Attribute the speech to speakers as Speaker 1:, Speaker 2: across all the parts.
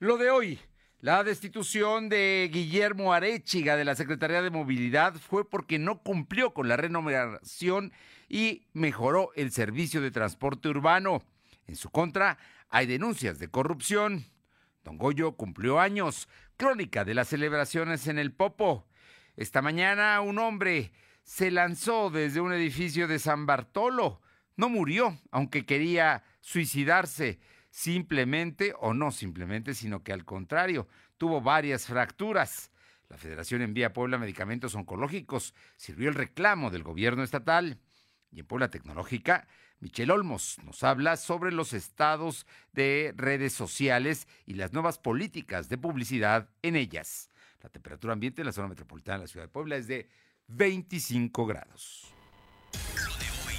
Speaker 1: Lo de hoy, la destitución de Guillermo Arechiga de la Secretaría de Movilidad fue porque no cumplió con la renovación y mejoró el servicio de transporte urbano. En su contra, hay denuncias de corrupción. Don Goyo cumplió años. Crónica de las celebraciones en el Popo. Esta mañana un hombre se lanzó desde un edificio de San Bartolo. No murió, aunque quería suicidarse simplemente o no simplemente, sino que al contrario, tuvo varias fracturas. La Federación envía a Puebla medicamentos oncológicos, sirvió el reclamo del gobierno estatal. Y en Puebla Tecnológica, Michelle Olmos nos habla sobre los estados de redes sociales y las nuevas políticas de publicidad en ellas. La temperatura ambiente en la zona metropolitana de la ciudad de Puebla es de 25 grados.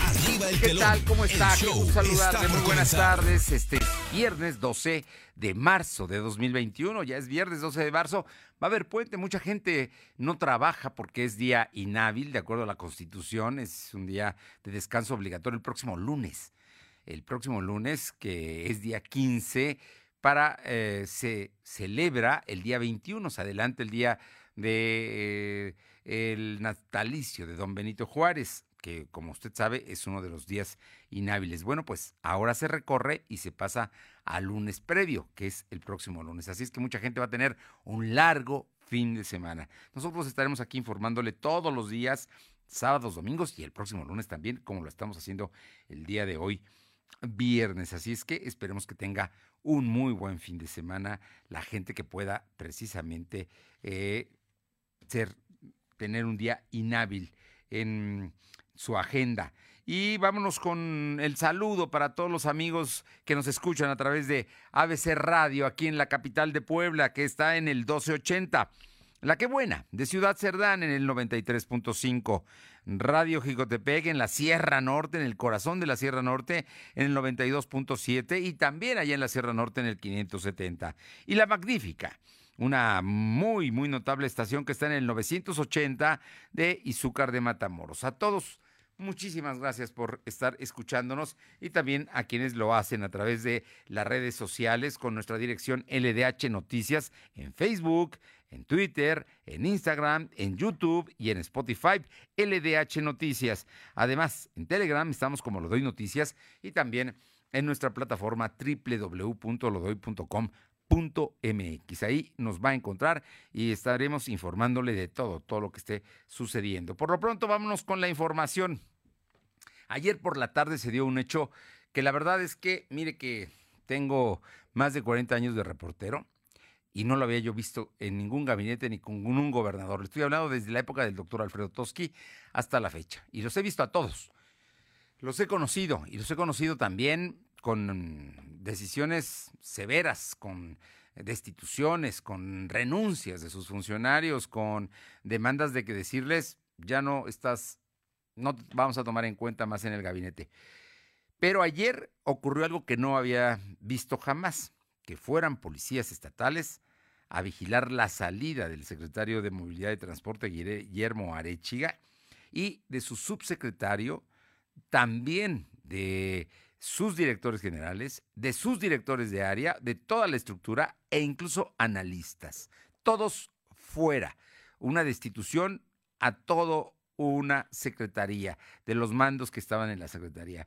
Speaker 2: Arriba el
Speaker 1: ¿Qué
Speaker 2: telón.
Speaker 1: tal? ¿Cómo está? Qué gusto saludarle. Muy buenas tardes. Este viernes 12 de marzo de 2021. Ya es viernes 12 de marzo. Va a haber puente. Mucha gente no trabaja porque es día inhábil, de acuerdo a la Constitución. Es un día de descanso obligatorio el próximo lunes. El próximo lunes, que es día 15, para eh, se celebra el día 21. Se adelanta el día de eh, el natalicio de don Benito Juárez, que como usted sabe es uno de los días inhábiles. Bueno, pues ahora se recorre y se pasa al lunes previo, que es el próximo lunes. Así es que mucha gente va a tener un largo fin de semana. Nosotros estaremos aquí informándole todos los días, sábados, domingos y el próximo lunes también, como lo estamos haciendo el día de hoy, viernes. Así es que esperemos que tenga un muy buen fin de semana la gente que pueda precisamente eh, ser, tener un día inhábil en su agenda. Y vámonos con el saludo para todos los amigos que nos escuchan a través de ABC Radio aquí en la capital de Puebla, que está en el 1280. La que buena, de Ciudad Cerdán en el 93.5. Radio Jicotepec en la Sierra Norte, en el corazón de la Sierra Norte, en el 92.7 y también allá en la Sierra Norte en el 570. Y la Magnífica, una muy, muy notable estación que está en el 980 de Izúcar de Matamoros. A todos, muchísimas gracias por estar escuchándonos y también a quienes lo hacen a través de las redes sociales con nuestra dirección LDH Noticias en Facebook, en Twitter, en Instagram, en YouTube y en Spotify, LDH Noticias. Además, en Telegram estamos como Lo Doy Noticias y también en nuestra plataforma www.lodoy.com.mx. Ahí nos va a encontrar y estaremos informándole de todo, todo lo que esté sucediendo. Por lo pronto, vámonos con la información. Ayer por la tarde se dio un hecho que la verdad es que, mire que tengo más de 40 años de reportero y no lo había yo visto en ningún gabinete ni con ningún gobernador. Le estoy hablando desde la época del doctor Alfredo Toski hasta la fecha. Y los he visto a todos. Los he conocido y los he conocido también con decisiones severas, con destituciones, con renuncias de sus funcionarios, con demandas de que decirles, ya no estás, no vamos a tomar en cuenta más en el gabinete. Pero ayer ocurrió algo que no había visto jamás, que fueran policías estatales a vigilar la salida del secretario de Movilidad y Transporte, Guillermo Arechiga, y de su subsecretario, también de sus directores generales, de sus directores de área, de toda la estructura e incluso analistas. Todos fuera. Una destitución a toda una secretaría, de los mandos que estaban en la secretaría.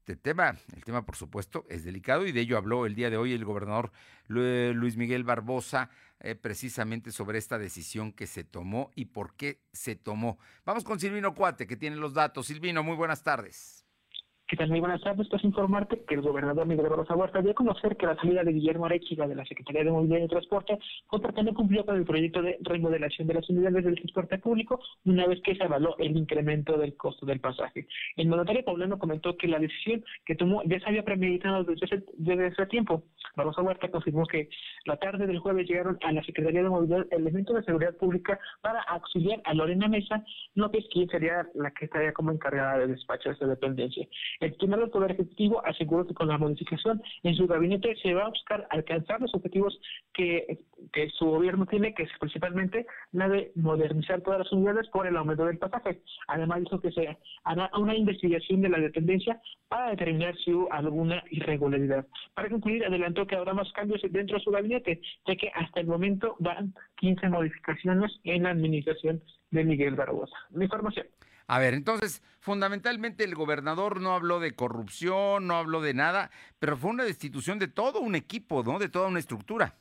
Speaker 1: Este tema, el tema por supuesto es delicado y de ello habló el día de hoy el gobernador Luis Miguel Barbosa eh, precisamente sobre esta decisión que se tomó y por qué se tomó. Vamos con Silvino Cuate que tiene los datos. Silvino, muy buenas tardes.
Speaker 3: ¿Qué tal? Muy buenas tardes. Pues informarte que el gobernador Miguel Barbosa Huerta dio a conocer que la salida de Guillermo Arechiga de la Secretaría de Movilidad y Transporte fue porque no cumplió con el proyecto de remodelación de las unidades del transporte público una vez que se avaló el incremento del costo del pasaje. El mandatario poblano comentó que la decisión que tomó ya se había premeditado desde ese, tiempo. Barbosa Huerta confirmó que la tarde del jueves llegaron a la Secretaría de Movilidad elementos de seguridad pública para auxiliar a Lorena Mesa López, quien sería la que estaría como encargada de despacho de esta dependencia. El titular del Poder Ejecutivo aseguró que con la modificación en su gabinete se va a buscar alcanzar los objetivos que, su gobierno tiene, que es principalmente la de modernizar todas las unidades por el aumento del pasaje. Además dijo que se hará una investigación de la dependencia para determinar si hubo alguna irregularidad. Para concluir, adelantó que habrá más cambios dentro de su gabinete, ya que hasta el momento van 15 modificaciones en la administración de Miguel Barbosa. La información.
Speaker 1: A ver, entonces, fundamentalmente el gobernador no habló de corrupción, no habló de nada, pero fue una destitución de todo un equipo, ¿no? De toda una estructura.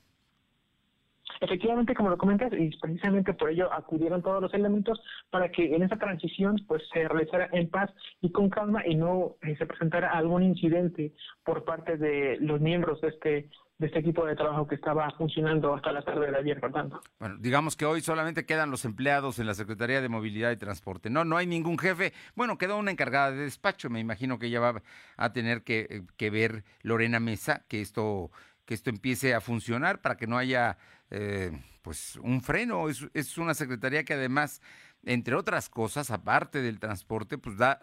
Speaker 3: Efectivamente, como lo comentas, y precisamente por ello acudieron todos los elementos para que en esa transición pues se realizara en paz y con calma y no eh, se presentara algún incidente por parte de los miembros de este de este equipo de trabajo que estaba funcionando hasta la tarde de ayer, por tanto.
Speaker 1: Bueno, digamos que hoy solamente quedan los empleados en la Secretaría de Movilidad y Transporte. No, no hay ningún jefe. Bueno, quedó una encargada de despacho. Me imagino que ella va a tener que, que ver Lorena Mesa que esto que esto empiece a funcionar para que no haya eh, pues un freno. Es, es, una secretaría que además, entre otras cosas, aparte del transporte, pues da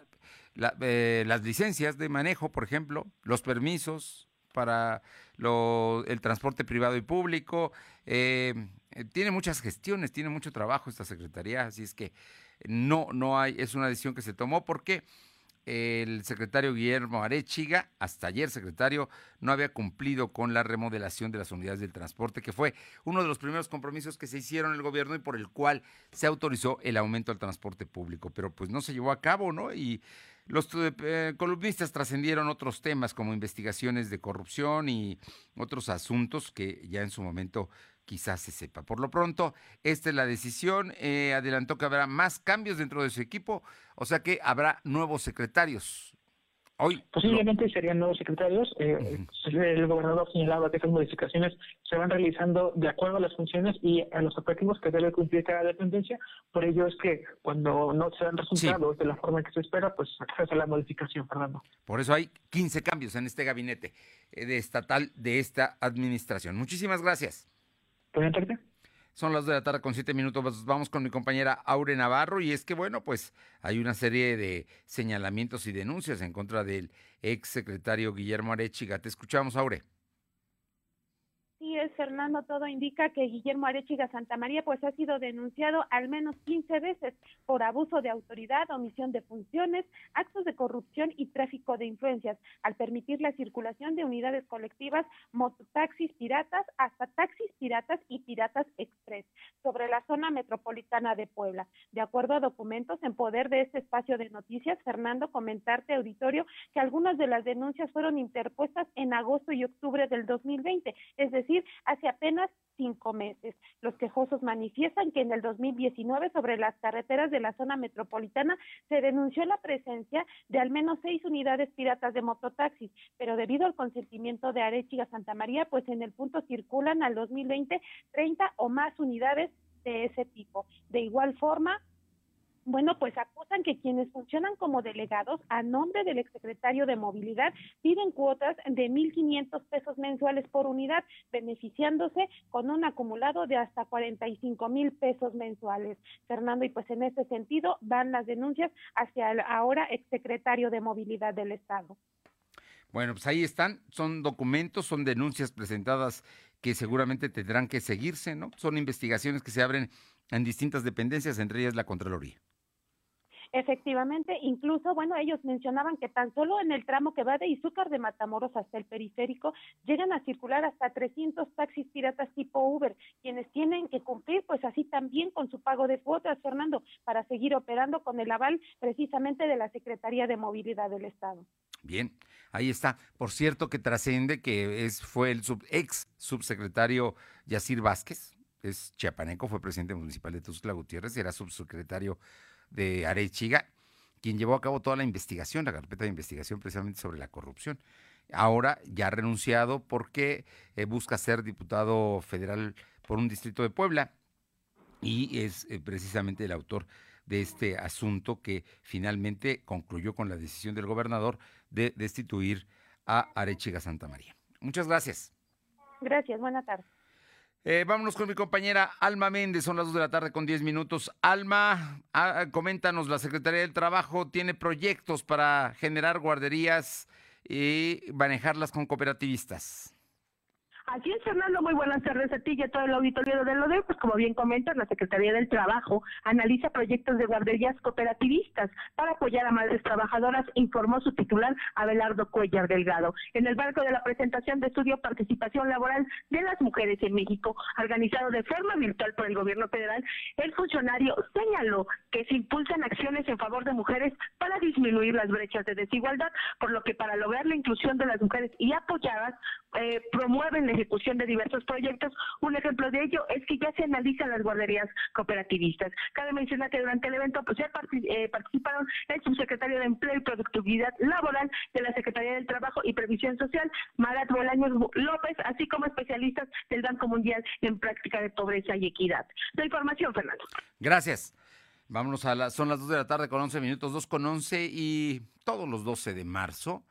Speaker 1: eh, las licencias de manejo, por ejemplo, los permisos para el transporte privado y público. Eh, tiene muchas gestiones, tiene mucho trabajo esta secretaría, así es que no, no hay, es una decisión que se tomó porque el secretario Guillermo Arechiga, hasta ayer secretario, no había cumplido con la remodelación de las unidades del transporte, que fue uno de los primeros compromisos que se hicieron en el gobierno y por el cual se autorizó el aumento al transporte público, pero pues no se llevó a cabo, ¿no? Y los eh, columnistas trascendieron otros temas como investigaciones de corrupción y otros asuntos que ya en su momento quizás se sepa. Por lo pronto, esta es la decisión. Eh, adelantó que habrá más cambios dentro de su equipo, o sea que habrá nuevos secretarios. Hoy,
Speaker 3: Posiblemente serían nuevos secretarios. Eh, el gobernador señalaba que estas modificaciones se van realizando de acuerdo a las funciones y a los objetivos que debe cumplir cada dependencia. Por ello es que cuando no se dan resultados de la forma que se espera, pues se hace la modificación, Fernando.
Speaker 1: Por eso hay 15 cambios en este gabinete eh, de estatal de esta administración. Muchísimas gracias. Son las de la tarde con siete minutos. Vamos con mi compañera Aure Navarro. Y es que, bueno, pues hay una serie de señalamientos y denuncias en contra del ex secretario Guillermo Arechiga. Te escuchamos, Aure.
Speaker 4: Es Fernando, todo indica que Guillermo Arechiga Santamaría pues ha sido denunciado al menos 15 veces por abuso de autoridad, omisión de funciones, actos de corrupción y tráfico de influencias, al permitir la circulación de unidades colectivas, mototaxis piratas, hasta taxis piratas y piratas express sobre la zona metropolitana de Puebla. De acuerdo a documentos en poder de este espacio de noticias, Fernando, comentarte auditorio que algunas de las denuncias fueron interpuestas en agosto y octubre del 2020, es decir, hace apenas cinco meses. Los quejosos manifiestan que en el 2019 sobre las carreteras de la zona metropolitana se denunció la presencia de al menos seis unidades piratas de mototaxis, pero debido al consentimiento de Arechiga Santa María, pues en el punto circulan al 2020 30 o más unidades de ese tipo. De igual forma, bueno, pues acusan que quienes funcionan como delegados a nombre del exsecretario de Movilidad piden cuotas de 1.500 pesos mensuales por unidad, beneficiándose con un acumulado de hasta 45 mil pesos mensuales. Fernando, y pues en ese sentido van las denuncias hacia el ahora exsecretario de Movilidad del Estado.
Speaker 1: Bueno, pues ahí están, son documentos, son denuncias presentadas que seguramente tendrán que seguirse, ¿no? Son investigaciones que se abren en distintas dependencias, entre ellas la Contraloría.
Speaker 4: Efectivamente, incluso, bueno, ellos mencionaban que tan solo en el tramo que va de Izúcar de Matamoros hasta el periférico llegan a circular hasta 300 taxis piratas tipo Uber, quienes tienen que cumplir pues así también con su pago de cuotas, Fernando, para seguir operando con el aval precisamente de la Secretaría de Movilidad del Estado.
Speaker 1: Bien, ahí está. Por cierto que trasciende que es, fue el ex subsecretario Yacir Vázquez, es chiapaneco, fue presidente municipal de Tuxtla Gutiérrez, era subsecretario de Arechiga, quien llevó a cabo toda la investigación, la carpeta de investigación precisamente sobre la corrupción. Ahora ya ha renunciado porque eh, busca ser diputado federal por un distrito de Puebla y es eh, precisamente el autor de este asunto que finalmente concluyó con la decisión del gobernador de destituir a Arechiga Santa María. Muchas gracias.
Speaker 4: Gracias, buena tarde.
Speaker 1: Eh, vámonos con mi compañera Alma Méndez, son las 2 de la tarde con 10 minutos. Alma, ah, coméntanos, la Secretaría del Trabajo tiene proyectos para generar guarderías y manejarlas con cooperativistas.
Speaker 5: Así es, Fernando, muy buenas tardes a ti y a todo el auditorio de lo de, pues como bien comentas, la Secretaría del Trabajo analiza proyectos de guarderías cooperativistas para apoyar a madres trabajadoras, informó su titular Abelardo Cuellar Delgado. En el marco de la presentación de estudio Participación Laboral de las Mujeres en México, organizado de forma virtual por el gobierno federal, el funcionario señaló que se impulsan acciones en favor de mujeres para disminuir las brechas de desigualdad, por lo que para lograr la inclusión de las mujeres y apoyadas, eh, promueven la ejecución de diversos proyectos. Un ejemplo de ello es que ya se analizan las guarderías cooperativistas. Cabe mencionar que durante el evento pues ya eh, participaron el subsecretario de Empleo y Productividad Laboral de la Secretaría del Trabajo y Previsión Social, Marat Bolaños López, así como especialistas del Banco Mundial en Práctica de Pobreza y Equidad. La información, Fernando.
Speaker 1: Gracias. Vámonos a las, son las 2 de la tarde con 11 minutos, 2 con 11 y todos los 12 de marzo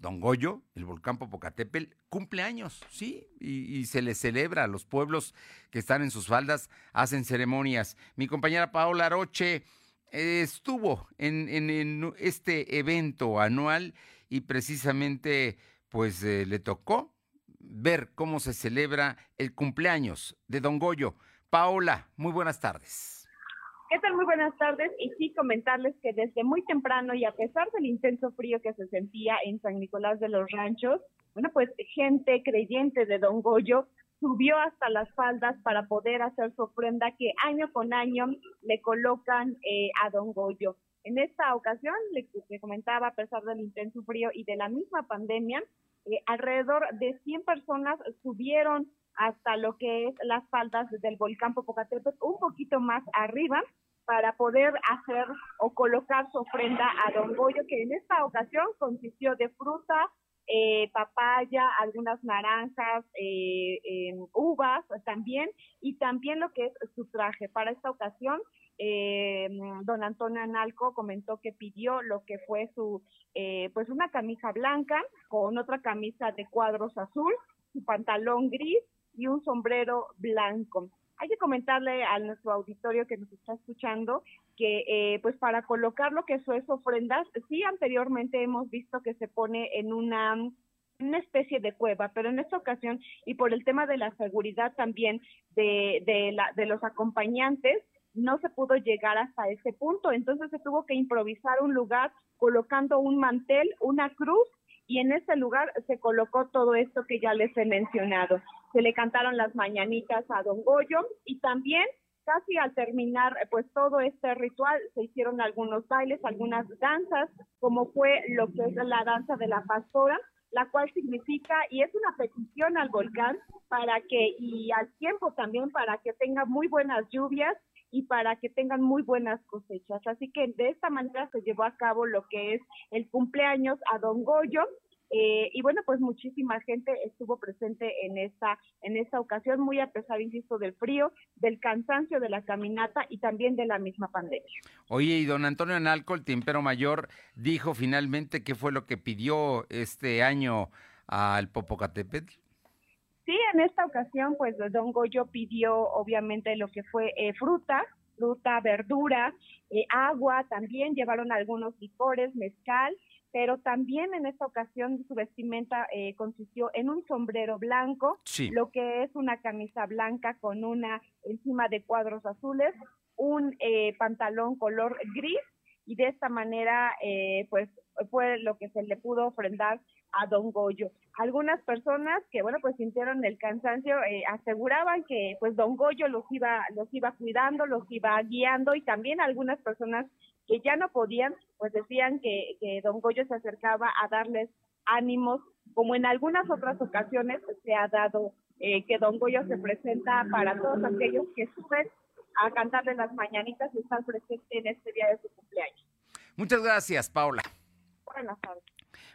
Speaker 1: Don Goyo, el volcán Popocatépetl, cumple años, sí, y, se le celebra a los pueblos que están en sus faldas, hacen ceremonias. Mi compañera Paola Aroche estuvo en, este evento anual y precisamente pues eh, le tocó ver cómo se celebra el cumpleaños de Don Goyo. Paola, muy buenas tardes.
Speaker 6: ¿Qué tal? Muy buenas tardes. Y sí, comentarles que desde muy temprano y a pesar del intenso frío que se sentía en San Nicolás de los Ranchos, bueno, pues gente creyente de Don Goyo subió hasta las faldas para poder hacer su ofrenda que año con año le colocan eh, a Don Goyo. En esta ocasión, le, comentaba, a pesar del intenso frío y de la misma pandemia, eh, alrededor de 100 personas subieron hasta lo que es las faldas del volcán Popocatépetl, un poquito más arriba, para poder hacer o colocar su ofrenda a Don Goyo, que en esta ocasión consistió de fruta, eh, papaya, algunas naranjas, eh, uvas también, y también lo que es su traje. Para esta ocasión, eh, don Antonio Analco comentó que pidió lo que fue su, pues una camisa blanca con otra camisa de cuadros azul, su pantalón gris y un sombrero blanco. Hay que comentarle a nuestro auditorio que nos está escuchando que eh, pues para colocar lo que eso es ofrendas, sí anteriormente hemos visto que se pone en una una especie de cueva, pero en esta ocasión y por el tema de la seguridad también de, de, la, de los acompañantes, no se pudo llegar hasta ese punto, entonces se tuvo que improvisar un lugar colocando un mantel, una cruz y en ese lugar se colocó todo esto que ya les he mencionado. Se le cantaron las mañanitas a Don Goyo y también casi al terminar pues todo este ritual se hicieron algunos bailes, algunas danzas, como fue lo que es la danza de la pastora, la cual significa y es una petición al volcán para que y al tiempo también para que tenga muy buenas lluvias y para que tengan muy buenas cosechas. Así que de esta manera se llevó a cabo lo que es el cumpleaños a Don Goyo. Eh, y bueno, pues muchísima gente estuvo presente en esta, en esta ocasión, muy a pesar, insisto, del frío, del cansancio de la caminata y también de la misma pandemia.
Speaker 1: Oye, y don Antonio Analco, el timpero mayor, dijo finalmente qué fue lo que pidió este año al Popocatépetl.
Speaker 6: Sí, en esta ocasión, pues Don Goyo pidió obviamente lo que fue eh, fruta, fruta, verdura, eh, agua, también llevaron algunos licores, mezcal, pero también en esta ocasión su vestimenta eh, consistió en un sombrero blanco, lo que es una camisa blanca con una encima de cuadros azules, un pantalón color gris y de esta manera pues fue lo que se le pudo ofrendar a Don Goyo. Algunas personas que, bueno, pues sintieron el cansancio, eh, aseguraban que, pues, Don Goyo los iba, los iba cuidando, los iba guiando y también algunas personas que ya no podían, pues decían que, que Don Goyo se acercaba a darles ánimos, como en algunas otras ocasiones se ha dado eh, que Don Goyo se presenta para todos aquellos que suben a cantarle las mañanitas y están presentes en este día de su cumpleaños.
Speaker 1: Muchas gracias, Paula.
Speaker 4: Buenas tardes.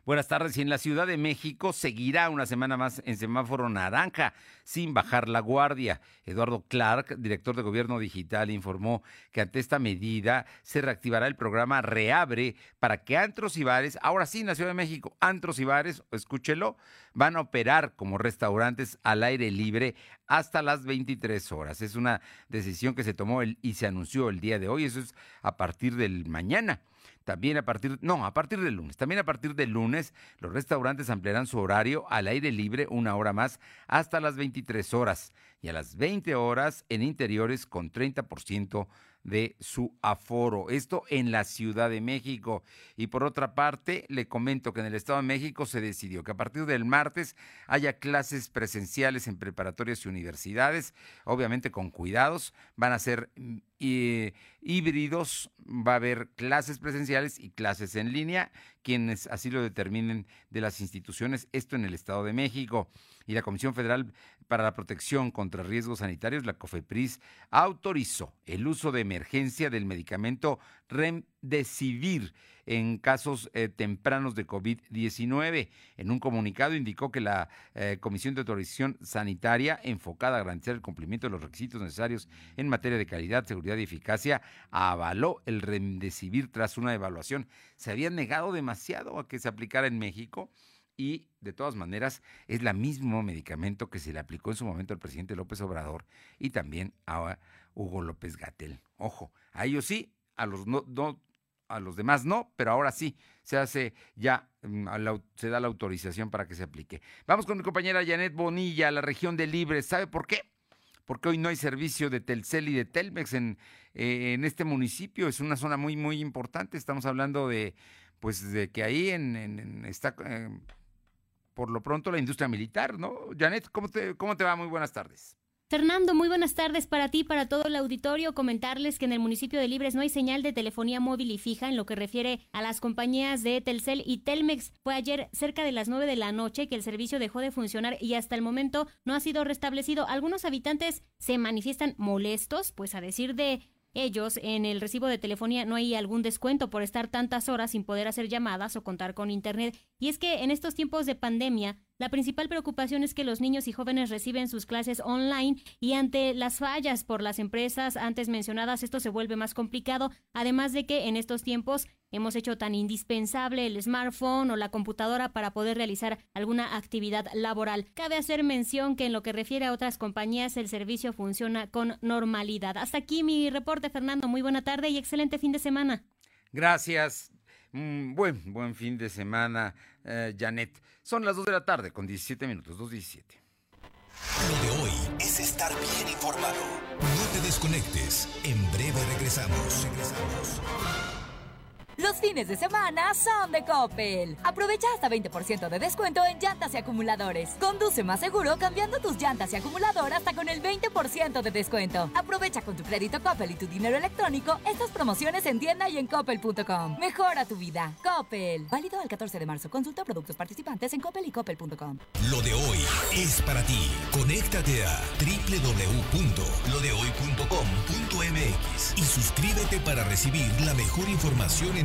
Speaker 1: Buenas tardes. Y en la Ciudad de México seguirá una semana más en semáforo naranja, sin bajar la guardia. Eduardo Clark, director de Gobierno Digital, informó que ante esta medida se reactivará el programa Reabre para que antros y bares, ahora sí en la Ciudad de México, antros y bares, escúchelo, van a operar como restaurantes al aire libre hasta las 23 horas. Es una decisión que se tomó y se anunció el día de hoy. Eso es a partir del mañana. También a partir, no, a partir del lunes. También a partir del lunes, los restaurantes ampliarán su horario al aire libre una hora más hasta las 23 horas y a las 20 horas en interiores con 30% de su aforo. Esto en la Ciudad de México. Y por otra parte, le comento que en el Estado de México se decidió que a partir del martes haya clases presenciales en preparatorias y universidades, obviamente con cuidados. Van a ser mm, híbridos, va a haber clases presenciales y clases en línea, quienes así lo determinen de las instituciones, esto en el Estado de México. Y la Comisión Federal para la Protección contra Riesgos Sanitarios, la COFEPRIS, autorizó el uso de emergencia del medicamento Remdesivir en casos eh, tempranos de COVID-19. En un comunicado indicó que la eh, Comisión de Autorización Sanitaria, enfocada a garantizar el cumplimiento de los requisitos necesarios en materia de calidad, seguridad y eficacia, avaló el Remdesivir tras una evaluación. Se había negado demasiado a que se aplicara en México y de todas maneras es el mismo medicamento que se le aplicó en su momento al presidente López Obrador y también a Hugo López Gatel. Ojo, a ellos sí, a los no, a los demás no, pero ahora sí se hace ya mm, se da la autorización para que se aplique. Vamos con mi compañera Janet Bonilla, la región de Libre. ¿Sabe por qué? Porque hoy no hay servicio de Telcel y de Telmex en, eh, en este municipio. Es una zona muy, muy importante. Estamos hablando de, pues, de que ahí en, en, está eh, por lo pronto la industria militar, ¿no? Janet, ¿cómo te, cómo te va? Muy buenas tardes.
Speaker 7: Fernando, muy buenas tardes para ti, para todo el auditorio. Comentarles que en el municipio de Libres no hay señal de telefonía móvil y fija en lo que refiere a las compañías de Telcel y Telmex. Fue ayer cerca de las 9 de la noche que el servicio dejó de funcionar y hasta el momento no ha sido restablecido. Algunos habitantes se manifiestan molestos, pues a decir de ellos, en el recibo de telefonía no hay algún descuento por estar tantas horas sin poder hacer llamadas o contar con Internet. Y es que en estos tiempos de pandemia, la principal preocupación es que los niños y jóvenes reciben sus clases online y ante las fallas por las empresas antes mencionadas esto se vuelve más complicado, además de que en estos tiempos hemos hecho tan indispensable el smartphone o la computadora para poder realizar alguna actividad laboral. Cabe hacer mención que en lo que refiere a otras compañías el servicio funciona con normalidad. Hasta aquí mi reporte, Fernando. Muy buena tarde y excelente fin de semana.
Speaker 1: Gracias. Mm, buen, buen fin de semana, eh, Janet. Son las 2 de la tarde con 17 minutos, 2.17.
Speaker 2: Lo de hoy es estar bien informado. No te desconectes. En breve regresamos. Regresamos.
Speaker 8: Los fines de semana son de Coppel. Aprovecha hasta 20% de descuento en llantas y acumuladores. Conduce más seguro cambiando tus llantas y acumulador hasta con el 20% de descuento. Aprovecha con tu crédito Coppel y tu dinero electrónico estas promociones en tienda y en coppel.com. Mejora tu vida. Coppel. Válido al 14 de marzo. Consulta productos participantes en coppel y coppel.com.
Speaker 2: Lo de hoy es para ti. Conéctate a www.lodehoy.com.mx y suscríbete para recibir la mejor información en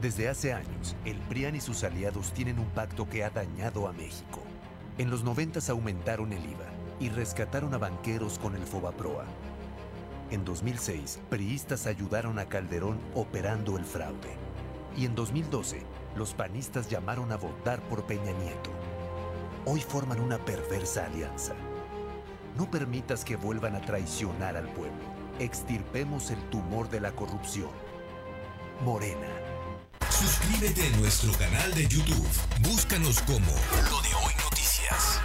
Speaker 9: Desde hace años, el PRIAN y sus aliados tienen un pacto que ha dañado a México. En los 90 aumentaron el IVA y rescataron a banqueros con el Fobaproa. En 2006, priistas ayudaron a Calderón operando el fraude. Y en 2012, los panistas llamaron a votar por Peña Nieto. Hoy forman una perversa alianza. No permitas que vuelvan a traicionar al pueblo. Extirpemos el tumor de la corrupción. Morena.
Speaker 2: Suscríbete a nuestro canal de YouTube. Búscanos como Lo de Hoy Noticias.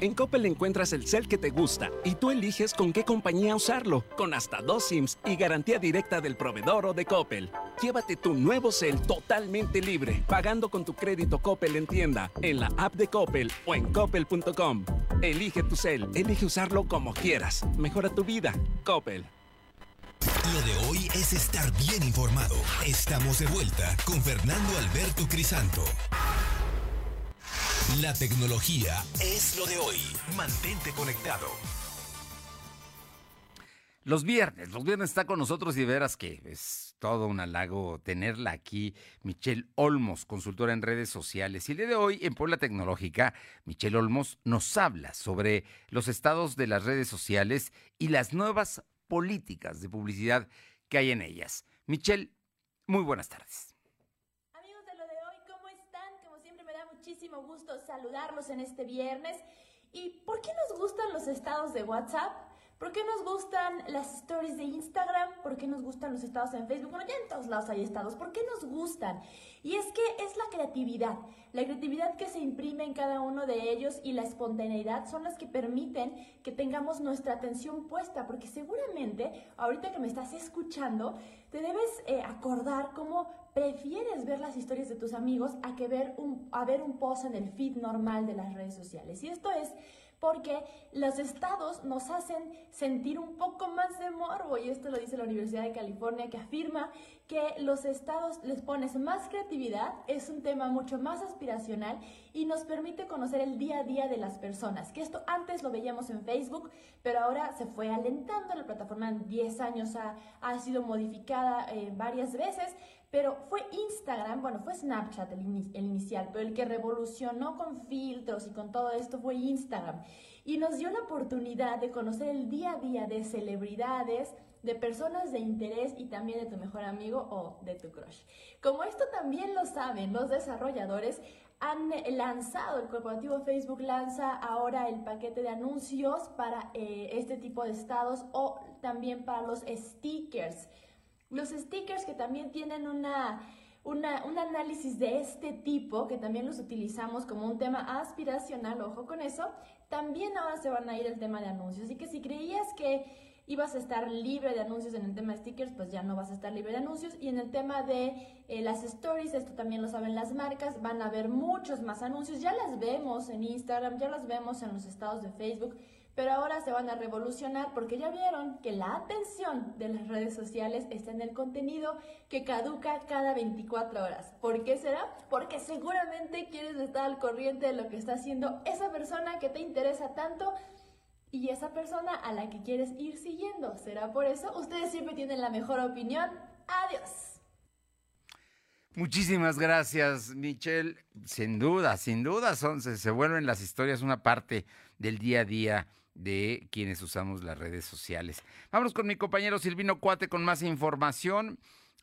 Speaker 10: En Coppel encuentras el cel que te gusta y tú eliges con qué compañía usarlo, con hasta dos SIMs y garantía directa del proveedor o de Coppel. Llévate tu nuevo cel totalmente libre, pagando con tu crédito Coppel en tienda, en la app de Coppel o en coppel.com. Elige tu cel, elige usarlo como quieras. Mejora tu vida. Coppel.
Speaker 2: Lo de hoy es estar bien informado. Estamos de vuelta con Fernando Alberto Crisanto. La tecnología es lo de hoy. Mantente conectado.
Speaker 1: Los viernes, los viernes está con nosotros y verás que es todo un halago tenerla aquí, Michelle Olmos, consultora en redes sociales. Y el día de hoy en Puebla Tecnológica, Michelle Olmos nos habla sobre los estados de las redes sociales y las nuevas políticas de publicidad que hay en ellas. Michelle, muy buenas tardes.
Speaker 11: muchísimo gusto saludarlos en este viernes. ¿Y por qué nos gustan los estados de WhatsApp? ¿Por qué nos gustan las stories de Instagram? ¿Por qué nos gustan los estados en Facebook? Bueno, ya en todos lados hay estados. ¿Por qué nos gustan? Y es que es la creatividad. La creatividad que se imprime en cada uno de ellos y la espontaneidad son las que permiten que tengamos nuestra atención puesta. Porque seguramente, ahorita que me estás escuchando, te debes eh, acordar cómo prefieres ver las historias de tus amigos a que ver un, a ver un post en el feed normal de las redes sociales. Y esto es porque los estados nos hacen sentir un poco más de morbo, y esto lo dice la Universidad de California, que afirma que los estados les pones más creatividad, es un tema mucho más aspiracional y nos permite conocer el día a día de las personas, que esto antes lo veíamos en Facebook, pero ahora se fue alentando, la plataforma en 10 años ha, ha sido modificada eh, varias veces, pero fue Instagram, bueno, fue Snapchat el, inicial, pero el que revolucionó con filtros y con todo esto fue Instagram. Y nos dio la oportunidad de conocer el día a día de celebridades, de personas de interés y también de tu mejor amigo o de tu crush. Como esto también lo saben los desarrolladores, han lanzado, el corporativo Facebook lanza ahora el paquete de anuncios para eh, este tipo de estados o también para los stickers. Los stickers que también tienen una, un análisis de este tipo, que también los utilizamos como un tema aspiracional, ojo con eso, también ahora se van a ir el tema de anuncios. Así que si creías que ibas a estar libre de anuncios en el tema de stickers, pues ya no vas a estar libre de anuncios. Y en el tema de eh, las stories, esto también lo saben las marcas, van a haber muchos más anuncios. Ya las vemos en Instagram, ya las vemos en los estados de Facebook pero ahora se van a revolucionar porque ya vieron que la atención de las redes sociales está en el contenido que caduca cada 24 horas. ¿Por qué será? Porque seguramente quieres estar al corriente de lo que está haciendo esa persona que te interesa tanto y esa persona a la que quieres ir siguiendo. ¿Será por eso? Ustedes siempre tienen la mejor opinión. Adiós.
Speaker 1: Muchísimas gracias, Michelle. Sin duda, sin duda, son, se, vuelven las historias una parte del día a día de quienes usamos las redes sociales. Vamos con mi compañero Silvino Cuate con más información,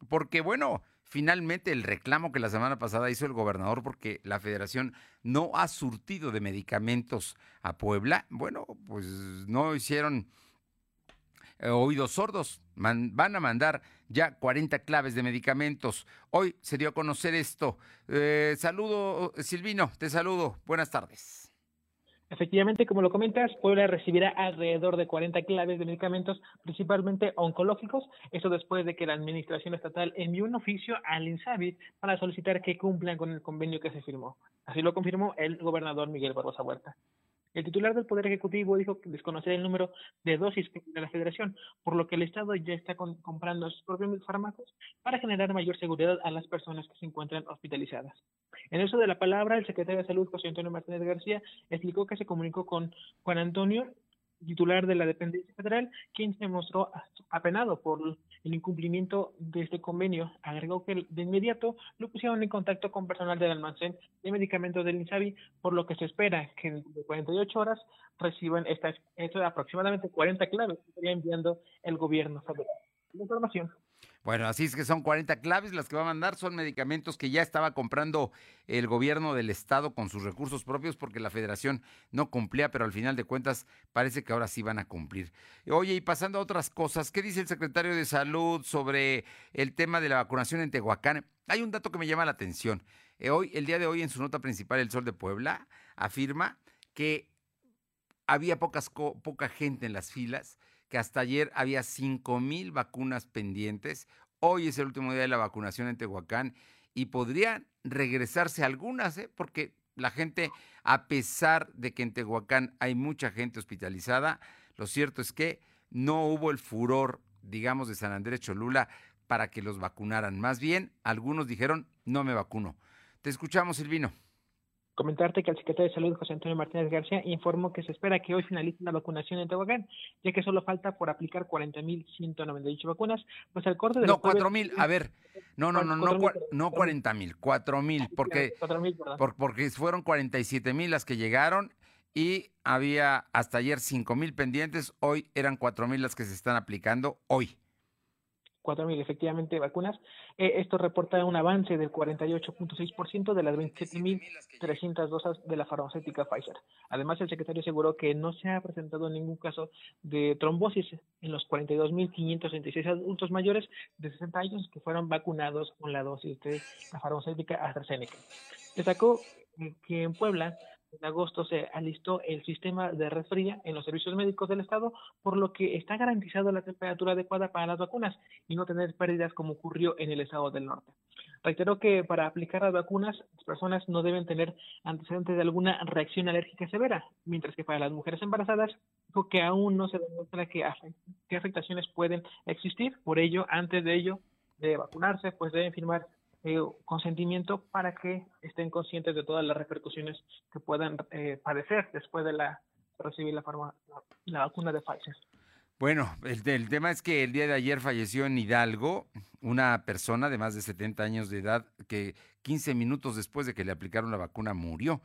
Speaker 1: porque bueno, finalmente el reclamo que la semana pasada hizo el gobernador porque la federación no ha surtido de medicamentos a Puebla, bueno, pues no hicieron eh, oídos sordos, van a mandar ya 40 claves de medicamentos. Hoy se dio a conocer esto. Eh, saludo, Silvino, te saludo. Buenas tardes.
Speaker 12: Efectivamente, como lo comentas, Puebla recibirá alrededor de 40 claves de medicamentos, principalmente oncológicos, eso después de que la Administración Estatal envió un oficio al INSABI para solicitar que cumplan con el convenio que se firmó. Así lo confirmó el gobernador Miguel Barbosa Huerta. El titular del Poder Ejecutivo dijo que desconocer el número de dosis de la Federación, por lo que el Estado ya está comprando sus propios fármacos para generar mayor seguridad a las personas que se encuentran hospitalizadas. En eso de la palabra, el secretario de Salud, José Antonio Martínez García, explicó que se comunicó con Juan Antonio titular de la dependencia federal, quien se mostró apenado por el incumplimiento de este convenio. Agregó que de inmediato lo pusieron en contacto con personal del almacén de medicamentos del INSABI, por lo que se espera que en 48 horas reciban estas, esto aproximadamente 40 claves que estaría enviando el gobierno federal. La información.
Speaker 1: Bueno, así es que son 40 claves las que va a mandar, son medicamentos que ya estaba comprando el gobierno del estado con sus recursos propios porque la federación no cumplía, pero al final de cuentas parece que ahora sí van a cumplir. Oye, y pasando a otras cosas, ¿qué dice el secretario de Salud sobre el tema de la vacunación en Tehuacán? Hay un dato que me llama la atención. Eh, hoy, el día de hoy, en su nota principal, El Sol de Puebla afirma que había pocas, poca gente en las filas, que hasta ayer había 5 mil vacunas pendientes. Hoy es el último día de la vacunación en Tehuacán y podrían regresarse algunas, ¿eh? porque la gente, a pesar de que en Tehuacán hay mucha gente hospitalizada, lo cierto es que no hubo el furor, digamos, de San Andrés Cholula para que los vacunaran. Más bien, algunos dijeron, no me vacuno. Te escuchamos, Silvino.
Speaker 12: Comentarte que el secretario de Salud, José Antonio Martínez García, informó que se espera que hoy finalice la vacunación en Tehuacán, ya que solo falta por aplicar 40.198 vacunas, pues al corte de
Speaker 1: No, 4.000, a ver, no, no, no, no, no 40.000, 4.000, porque, porque fueron 47.000 las que llegaron y había hasta ayer 5.000 pendientes, hoy eran 4.000 las que se están aplicando hoy.
Speaker 12: 4.000 efectivamente vacunas. Eh, esto reporta un avance del 48.6% de las 27.300 dosis de la farmacéutica Pfizer. Además, el secretario aseguró que no se ha presentado ningún caso de trombosis en los 42.536 adultos mayores de 60 años que fueron vacunados con la dosis de la farmacéutica AstraZeneca. Destacó que en Puebla en agosto se alistó el sistema de red fría en los servicios médicos del Estado, por lo que está garantizado la temperatura adecuada para las vacunas y no tener pérdidas como ocurrió en el Estado del Norte. Reiteró que para aplicar las vacunas, las personas no deben tener antecedentes de alguna reacción alérgica severa, mientras que para las mujeres embarazadas, dijo que aún no se demuestra que, afectaciones pueden existir. Por ello, antes de ello, de vacunarse, pues deben firmar eh, consentimiento para que estén conscientes de todas las repercusiones que puedan eh, padecer después de la recibir la, la, vacuna de Pfizer.
Speaker 1: Bueno, el, tema es que el día de ayer falleció en Hidalgo una persona de más de 70 años de edad que 15 minutos después de que le aplicaron la vacuna murió.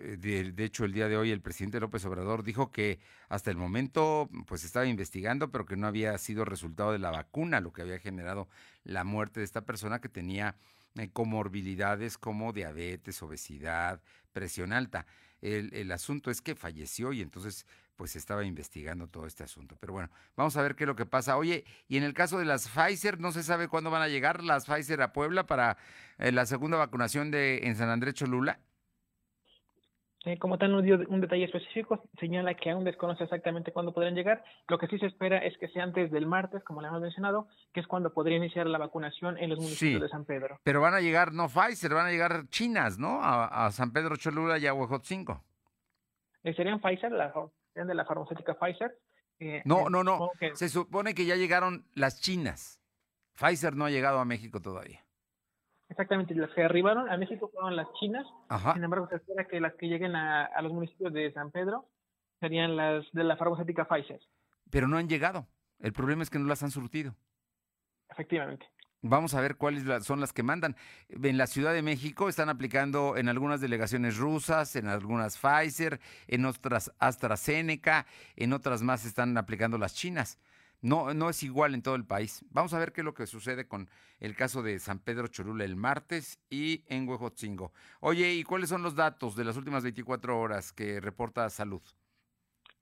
Speaker 1: Eh, de, hecho, el día de hoy el presidente López Obrador dijo que hasta el momento pues estaba investigando, pero que no había sido resultado de la vacuna lo que había generado la muerte de esta persona que tenía eh, comorbilidades como diabetes, obesidad, presión alta. El, el, asunto es que falleció y entonces pues estaba investigando todo este asunto. Pero bueno, vamos a ver qué es lo que pasa. Oye, y en el caso de las Pfizer, no se sabe cuándo van a llegar las Pfizer a Puebla para eh, la segunda vacunación de en San Andrés Cholula.
Speaker 12: Eh, como tal, no dio un detalle específico, señala que aún desconoce exactamente cuándo podrán llegar. Lo que sí se espera es que sea antes del martes, como le hemos mencionado, que es cuando podría iniciar la vacunación en los municipios de San Pedro.
Speaker 1: Pero van a llegar no Pfizer, van a llegar chinas, ¿no? A, San Pedro Cholula y a Huejotzingo.
Speaker 12: Eh, serían Pfizer, la, de la farmacéutica Pfizer.
Speaker 1: Eh, no, no, no. Se supone que ya llegaron las chinas. Pfizer no ha llegado a México todavía.
Speaker 12: Exactamente, las que arribaron a México fueron las chinas. Sin embargo, se espera que las que lleguen a, los municipios de San Pedro serían las de la farmacéutica Pfizer.
Speaker 1: Pero no han llegado. El problema es que no las han surtido.
Speaker 12: Efectivamente.
Speaker 1: Vamos a ver cuáles son las que mandan. En la Ciudad de México están aplicando en algunas delegaciones rusas, en algunas Pfizer, en otras AstraZeneca, en otras más están aplicando las chinas. No, no es igual en todo el país. Vamos a ver qué es lo que sucede con el caso de San Pedro Cholula el martes y en Huejotzingo. Oye, ¿y cuáles son los datos de las últimas 24 horas que reporta Salud?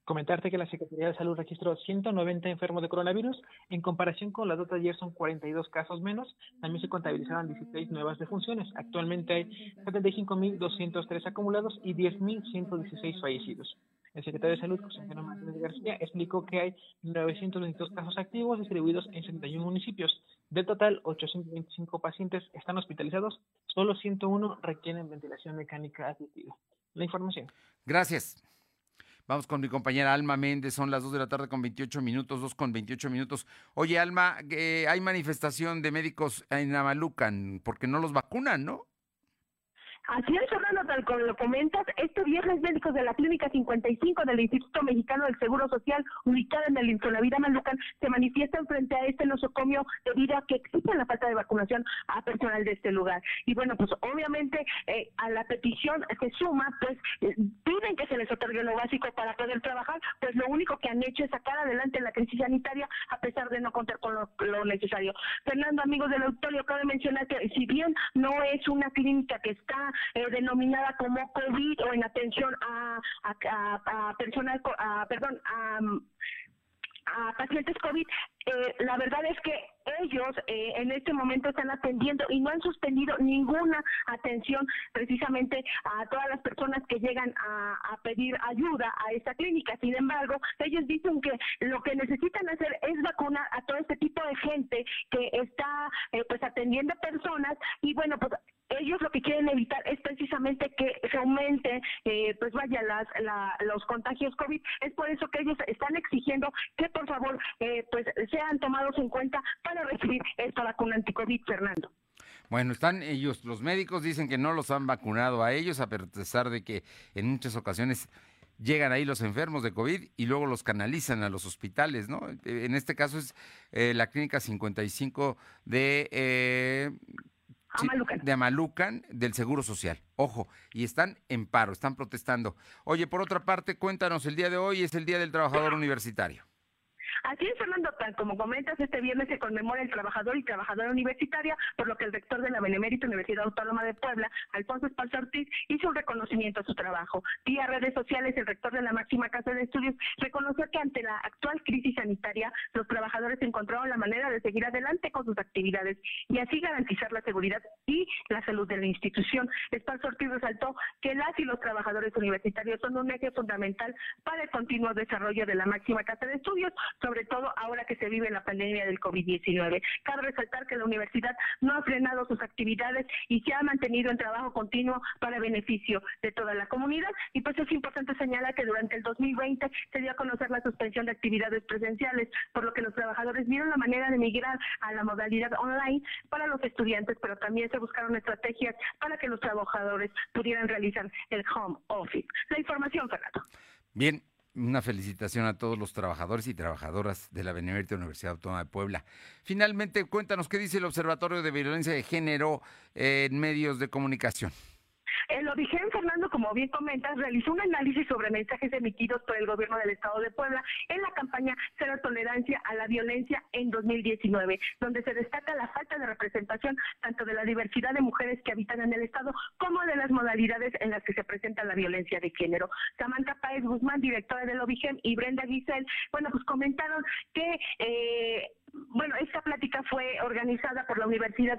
Speaker 12: Comentarte que la Secretaría de Salud registró 190 enfermos de coronavirus. En comparación con la data de ayer son 42 casos menos. También se contabilizaron 16 nuevas defunciones. Actualmente hay 75.203 acumulados y 10.116 fallecidos. El secretario de Salud, José Antonio Martínez García, explicó que hay 922 casos activos distribuidos en 71 municipios. Del total, 825 pacientes están hospitalizados, solo 101 requieren ventilación mecánica asistida. La información.
Speaker 1: Gracias. Vamos con mi compañera Alma Méndez, son las 2 de la tarde con 28 minutos, 2 con 28 minutos. Oye, Alma, eh, hay manifestación de médicos en Amalucan porque no los vacunan, ¿no?
Speaker 5: Así es, Fernando, tal como lo comentas, este viernes médicos de la Clínica 55 del Instituto Mexicano del Seguro Social, ubicada en el Infonavida Malucan, se manifiestan frente a este nosocomio debido a que existe la falta de vacunación a personal de este lugar. Y bueno, pues obviamente eh, a la petición se suma, pues eh, piden que se les otorgue lo básico para poder trabajar, pues lo único que han hecho es sacar adelante la crisis sanitaria a pesar de no contar con lo, lo necesario. Fernando, amigos del auditorio, cabe mencionar que si bien no es una clínica que está eh, denominada como COVID o en atención a, a, a, a, perdón, a a pacientes COVID, eh, la verdad es que ellos eh, en este momento están atendiendo y no han suspendido ninguna atención precisamente a todas las personas que llegan a, pedir ayuda a esta clínica. Sin embargo, ellos dicen que lo que necesitan hacer es vacunar a todo este tipo de gente que está eh, pues atendiendo personas y bueno, pues ellos lo que quieren evitar es precisamente que se aumente, eh, pues vaya, las, los contagios COVID. Es por eso que ellos están exigiendo que por favor, eh, pues sean tomados en cuenta para recibir esta vacuna anticovid, Fernando.
Speaker 1: Bueno, están ellos, los médicos dicen que no los han vacunado a ellos, a pesar de que en muchas ocasiones llegan ahí los enfermos de COVID y luego los canalizan a los hospitales, ¿no? En este caso es eh, la Clínica 55 de... Eh, de Amalucan, del Seguro Social. Ojo, y están en paro, están protestando. Oye, por otra parte, cuéntanos, el día de hoy es el Día del Trabajador Universitario.
Speaker 5: Así es, Fernando, como comentas, este viernes se conmemora el trabajador y trabajadora universitaria, por lo que el rector de la Benemérita Universidad Autónoma de Puebla, Alfonso Espalza Ortiz, hizo un reconocimiento a su trabajo. Vía redes sociales, el rector de la máxima casa de estudios reconoció que ante la actual crisis sanitaria, los trabajadores encontraron la manera de seguir adelante con sus actividades y así garantizar la seguridad y la salud de la institución. Espalza Ortiz resaltó que las y los trabajadores universitarios son un eje fundamental para el continuo desarrollo de la máxima casa de estudios, sobre todo ahora que se vive la pandemia del COVID-19. Cabe resaltar que la universidad no ha frenado sus actividades y se ha mantenido en trabajo continuo para beneficio de toda la comunidad y pues es importante señalar que durante el 2020 se dio a conocer la suspensión de actividades presenciales, por lo que los trabajadores vieron la manera de migrar a la modalidad online para los estudiantes, pero también se buscaron estrategias para que los trabajadores pudieran realizar el home office. La información, Fernando.
Speaker 1: Bien, una felicitación a todos los trabajadores y trabajadoras de la Benemérita Universidad Autónoma de Puebla. Finalmente, cuéntanos qué dice el Observatorio de Violencia de Género en medios de comunicación.
Speaker 5: El origen, Fernando, como bien comentas, realizó un análisis sobre mensajes emitidos por el gobierno del Estado de Puebla en la campaña Cero Tolerancia a la Violencia en 2019, donde se destaca la falta de representación tanto de la diversidad de mujeres que habitan en el Estado como de las modalidades en las que se presenta la violencia de género. Samantha Páez Guzmán, directora del OBIGEM, y Brenda Gisel, bueno, pues comentaron que eh, bueno, esta plática fue organizada por la Universidad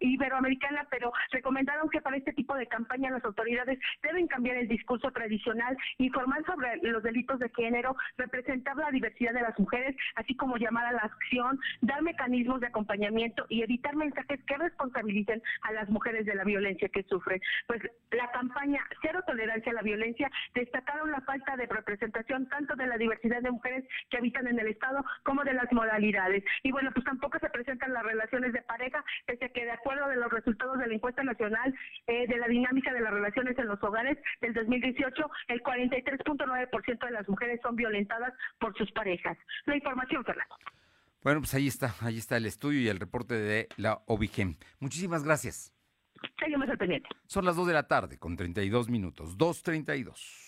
Speaker 5: Iberoamericana, pero recomendaron que para este tipo de campaña las autoridades deben cambiar el discurso tradicional, informar sobre los delitos de género, representar la diversidad de las mujeres, así como llamar a la acción, dar mecanismos de acompañamiento y evitar mensajes que responsabilicen a las mujeres de la violencia que sufren. Pues la campaña Cero Tolerancia a la Violencia destacaron la falta de representación tanto de la diversidad de mujeres que habitan en el Estado como de las y bueno, pues tampoco se presentan las relaciones de pareja, pese a que de acuerdo de los resultados de la encuesta nacional eh, de la dinámica de las relaciones en los hogares del 2018, el 43.9% de las mujeres son violentadas por sus parejas. La información, Fernando.
Speaker 1: Bueno, pues ahí está, ahí está el estudio y el reporte de la OBIGEM. Muchísimas gracias.
Speaker 5: Seguimos al pendiente.
Speaker 1: Son las 2 de la tarde con 32 minutos, 2.32.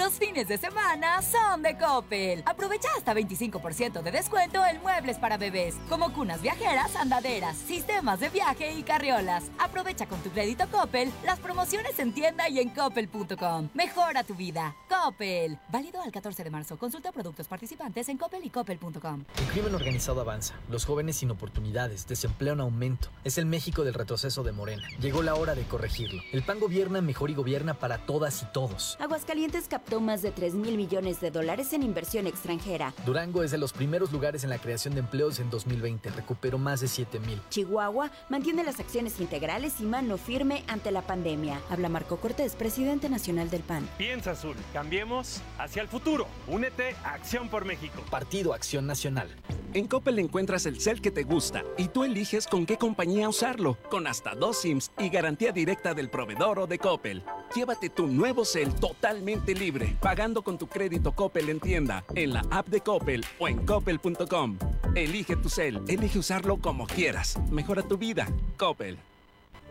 Speaker 8: Los fines de semana son de Coppel. Aprovecha hasta 25% de descuento en muebles para bebés, como cunas viajeras, andaderas, sistemas de viaje y carriolas. Aprovecha con tu crédito Coppel las promociones en tienda y en coppel.com. Mejora tu vida. Coppel. Válido al 14 de marzo. Consulta productos participantes en coppel y coppel.com.
Speaker 13: El crimen organizado avanza. Los jóvenes sin oportunidades, desempleo en aumento. Es el México del retroceso de Morena. Llegó la hora de corregirlo. El PAN gobierna mejor y gobierna para todas y todos.
Speaker 14: Aguascalientes más de 3 mil millones de dólares en inversión extranjera.
Speaker 13: Durango es de los primeros lugares en la creación de empleos en 2020, recuperó más de 7 mil.
Speaker 14: Chihuahua mantiene las acciones integrales y mano firme ante la pandemia. Habla Marco Cortés, presidente nacional del PAN.
Speaker 15: Piensa azul, cambiemos hacia el futuro. Únete a Acción por México.
Speaker 13: Partido Acción Nacional.
Speaker 10: En Coppel encuentras el cel que te gusta y tú eliges con qué compañía usarlo, con hasta dos SIMs y garantía directa del proveedor o de Coppel. Llévate tu nuevo cel totalmente libre, pagando con tu crédito Coppel en tienda, en la app de Coppel o en coppel.com. Elige tu cel, elige usarlo como quieras. Mejora tu vida. Coppel.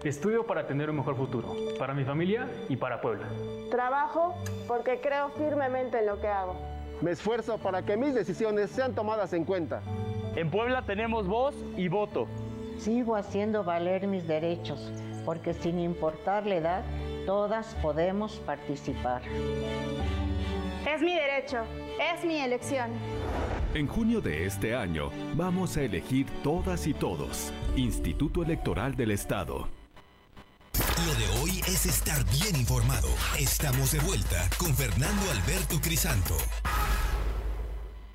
Speaker 16: Estudio para tener un mejor futuro, para mi familia y para Puebla.
Speaker 17: Trabajo porque creo firmemente en lo que hago.
Speaker 18: Me esfuerzo para que mis decisiones sean tomadas en cuenta.
Speaker 16: En Puebla tenemos voz y voto.
Speaker 19: sigo haciendo valer mis derechos, porque sin importar la edad, todas podemos participar.
Speaker 17: Es mi derecho, es mi elección.
Speaker 20: En junio de este año, vamos a elegir todas y todos. Instituto Electoral del Estado.
Speaker 2: Lo de hoy es estar bien informado. Estamos de vuelta con Fernando Alberto Crisanto.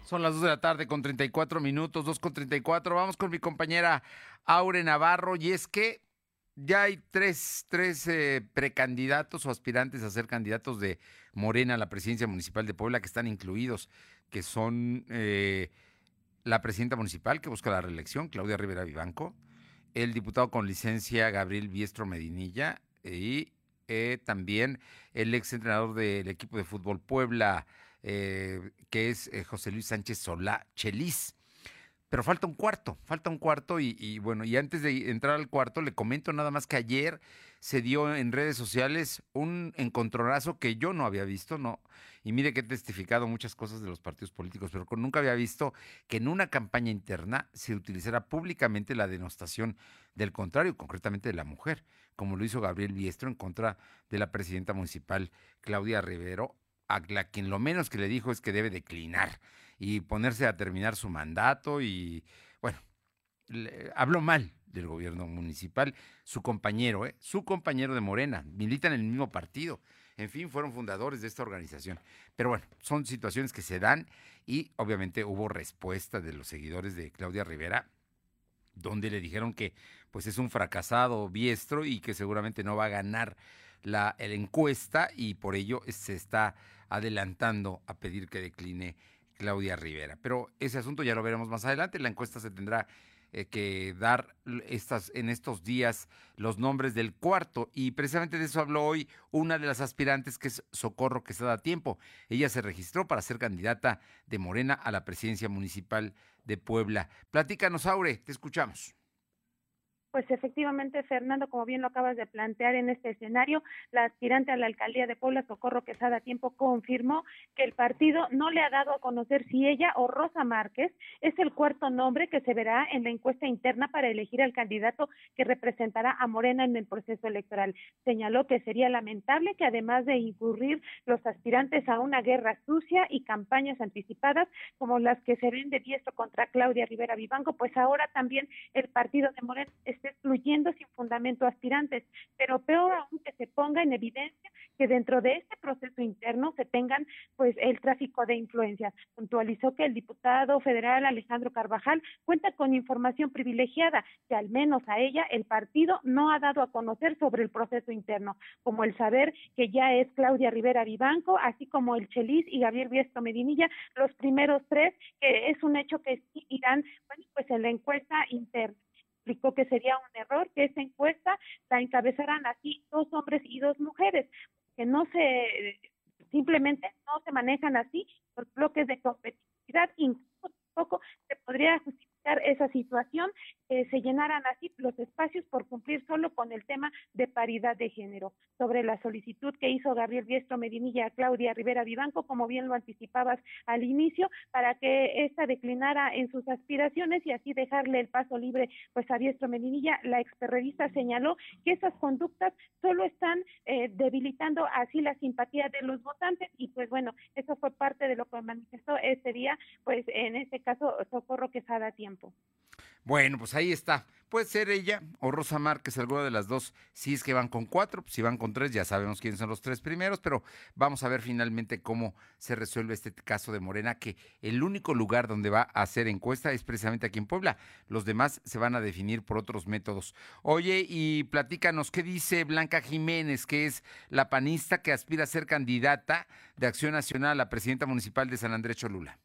Speaker 1: Son las 2 de la tarde con 34 minutos, 2 con 34. Vamos con mi compañera Aure Navarro. Y es que ya hay tres, tres eh, precandidatos o aspirantes a ser candidatos de Morena a la presidencia municipal de Puebla que están incluidos, que son eh, la presidenta municipal que busca la reelección, Claudia Rivera Vivanco, el diputado con licencia Gabriel Biestro Medinilla y eh, también el ex entrenador del equipo de fútbol Puebla, que es José Luis Sánchez Solá Chelis pero falta un cuarto, falta un cuarto y, bueno, y antes de entrar al cuarto le comento nada más que ayer se dio en redes sociales un encontronazo que yo no había visto, no, y mire que he testificado muchas cosas de los partidos políticos, pero nunca había visto que en una campaña interna se utilizara públicamente la denostación del contrario, concretamente de la mujer, como lo hizo Gabriel Biestro en contra de la presidenta municipal Claudia Rivero, a la quien lo menos que le dijo es que debe declinar y ponerse a terminar su mandato y, bueno, habló mal del gobierno municipal, su compañero, ¿eh? su compañero de Morena, militan en el mismo partido, en fin, fueron fundadores de esta organización. Pero bueno, son situaciones que se dan y obviamente hubo respuesta de los seguidores de Claudia Rivera, donde le dijeron que pues es un fracasado biestro y que seguramente no va a ganar la encuesta y por ello se está adelantando a pedir que decline Claudia Rivera. Pero ese asunto ya lo veremos más adelante. La encuesta se tendrá eh, que dar estas, en estos días los nombres del cuarto. Y precisamente de eso habló hoy una de las aspirantes, que es Socorro Quesada Tiempo. Ella se registró para ser candidata de Morena a la presidencia municipal de Puebla. Platícanos, Aure, te escuchamos.
Speaker 4: Pues efectivamente, Fernando, como bien lo acabas de plantear en este escenario, la aspirante a la alcaldía de Puebla, Socorro Quesada Tiempo, confirmó que el partido no le ha dado a conocer si ella o Rosa Márquez es el cuarto nombre que se verá en la encuesta interna para elegir al candidato que representará a Morena en el proceso electoral. Señaló que sería lamentable que además de incurrir los aspirantes a una guerra sucia y campañas anticipadas como las que se ven de diestro contra Claudia Rivera Vivanco, pues ahora también el partido de Morena excluyendo sin fundamento aspirantes, pero peor aún que se ponga en evidencia que dentro de este proceso interno se tengan pues el tráfico de influencias. Puntualizó que el diputado federal Alejandro Carvajal cuenta con información privilegiada que al menos a ella el partido no ha dado a conocer sobre el proceso interno, como el saber que ya es Claudia Rivera Vivanco, así como el Chelis y Gabriel Biestro Medinilla, los primeros tres, que es un hecho que irán bueno, pues en la encuesta interna explicó que sería un error que esta encuesta la encabezaran así dos hombres y dos mujeres, que no se, simplemente no se manejan así por bloques de competitividad, incluso tampoco se podría justificar esa situación que se llenaran así los espacios por cumplir solo con el tema de paridad de género. Sobre la solicitud que hizo Gabriel Biestro Medinilla a Claudia Rivera Vivanco, como bien lo anticipabas al inicio, para que ésta declinara en sus aspiraciones y así dejarle el paso libre pues a Biestro Medinilla, la experrevista señaló que esas conductas solo están eh, debilitando así la simpatía de los votantes y pues bueno, eso fue parte de lo que manifestó este día, pues en este caso Socorro Quesada Tiempo.
Speaker 1: Bueno, pues ahí está. Puede ser ella o Rosa Márquez, alguna de las dos. Si es que van con cuatro, pues si van con tres, ya sabemos quiénes son los tres primeros, pero vamos a ver finalmente cómo se resuelve este caso de Morena, que el único lugar donde va a hacer encuesta es precisamente aquí en Puebla. Los demás se van a definir por otros métodos. Oye, y platícanos, ¿qué dice Blanca Jiménez, que es la panista que aspira a ser candidata de Acción Nacional a la presidenta municipal de San Andrés Cholula?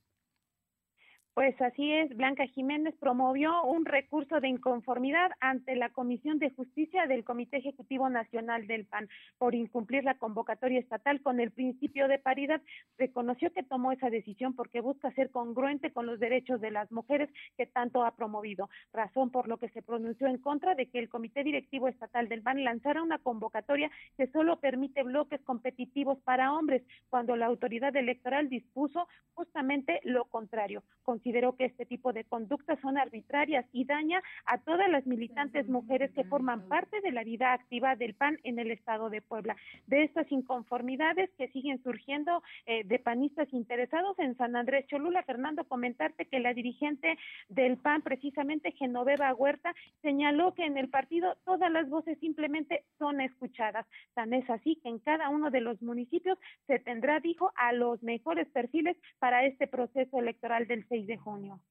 Speaker 4: Pues así es, Blanca Jiménez promovió un recurso de inconformidad ante la Comisión de Justicia del Comité Ejecutivo Nacional del PAN por incumplir la convocatoria estatal con el principio de paridad. Reconoció que tomó esa decisión porque busca ser congruente con los derechos de las mujeres que tanto ha promovido, razón por lo que se pronunció en contra de que el Comité Directivo Estatal del PAN lanzara una convocatoria que solo permite bloques competitivos para hombres, cuando la autoridad electoral dispuso justamente lo contrario consideró que este tipo de conductas son arbitrarias y daña a todas las militantes mujeres que forman parte de la vida activa del PAN en el estado de Puebla. De estas inconformidades que siguen surgiendo eh, de panistas interesados en San Andrés Cholula, Fernando, comentarte que la dirigente del PAN, precisamente Genoveva Huerta, señaló que en el partido todas las voces simplemente son escuchadas. Tan es así que en cada uno de los municipios se tendrá, dijo, a los mejores perfiles para este proceso electoral del 6 de junio.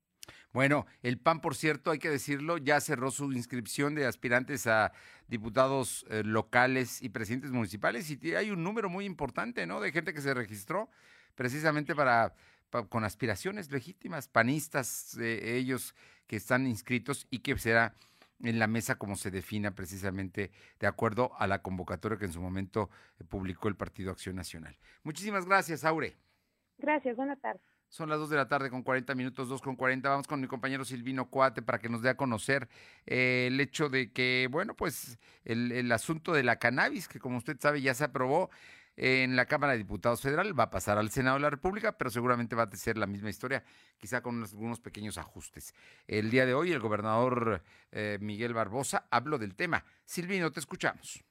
Speaker 1: Bueno, el PAN, por cierto, hay que decirlo, ya cerró su inscripción de aspirantes a diputados eh, locales y presidentes municipales y hay un número muy importante, ¿no? De gente que se registró precisamente para, con aspiraciones legítimas, panistas, eh, ellos que están inscritos y que será en la mesa como se defina precisamente de acuerdo a la convocatoria que en su momento eh, publicó el Partido Acción Nacional. Muchísimas gracias, Aure.
Speaker 4: Gracias, buenas tardes.
Speaker 1: Son las 2 de la tarde con 40 minutos, 2 con 40. Vamos con mi compañero Silvino Cuate para que nos dé a conocer eh, el hecho de que, bueno, pues el, el asunto de la cannabis, que como usted sabe ya se aprobó en la Cámara de Diputados Federal, va a pasar al Senado de la República, pero seguramente va a ser la misma historia, quizá con algunos pequeños ajustes. El día de hoy el gobernador eh, Miguel Barbosa habló del tema. Silvino, te escuchamos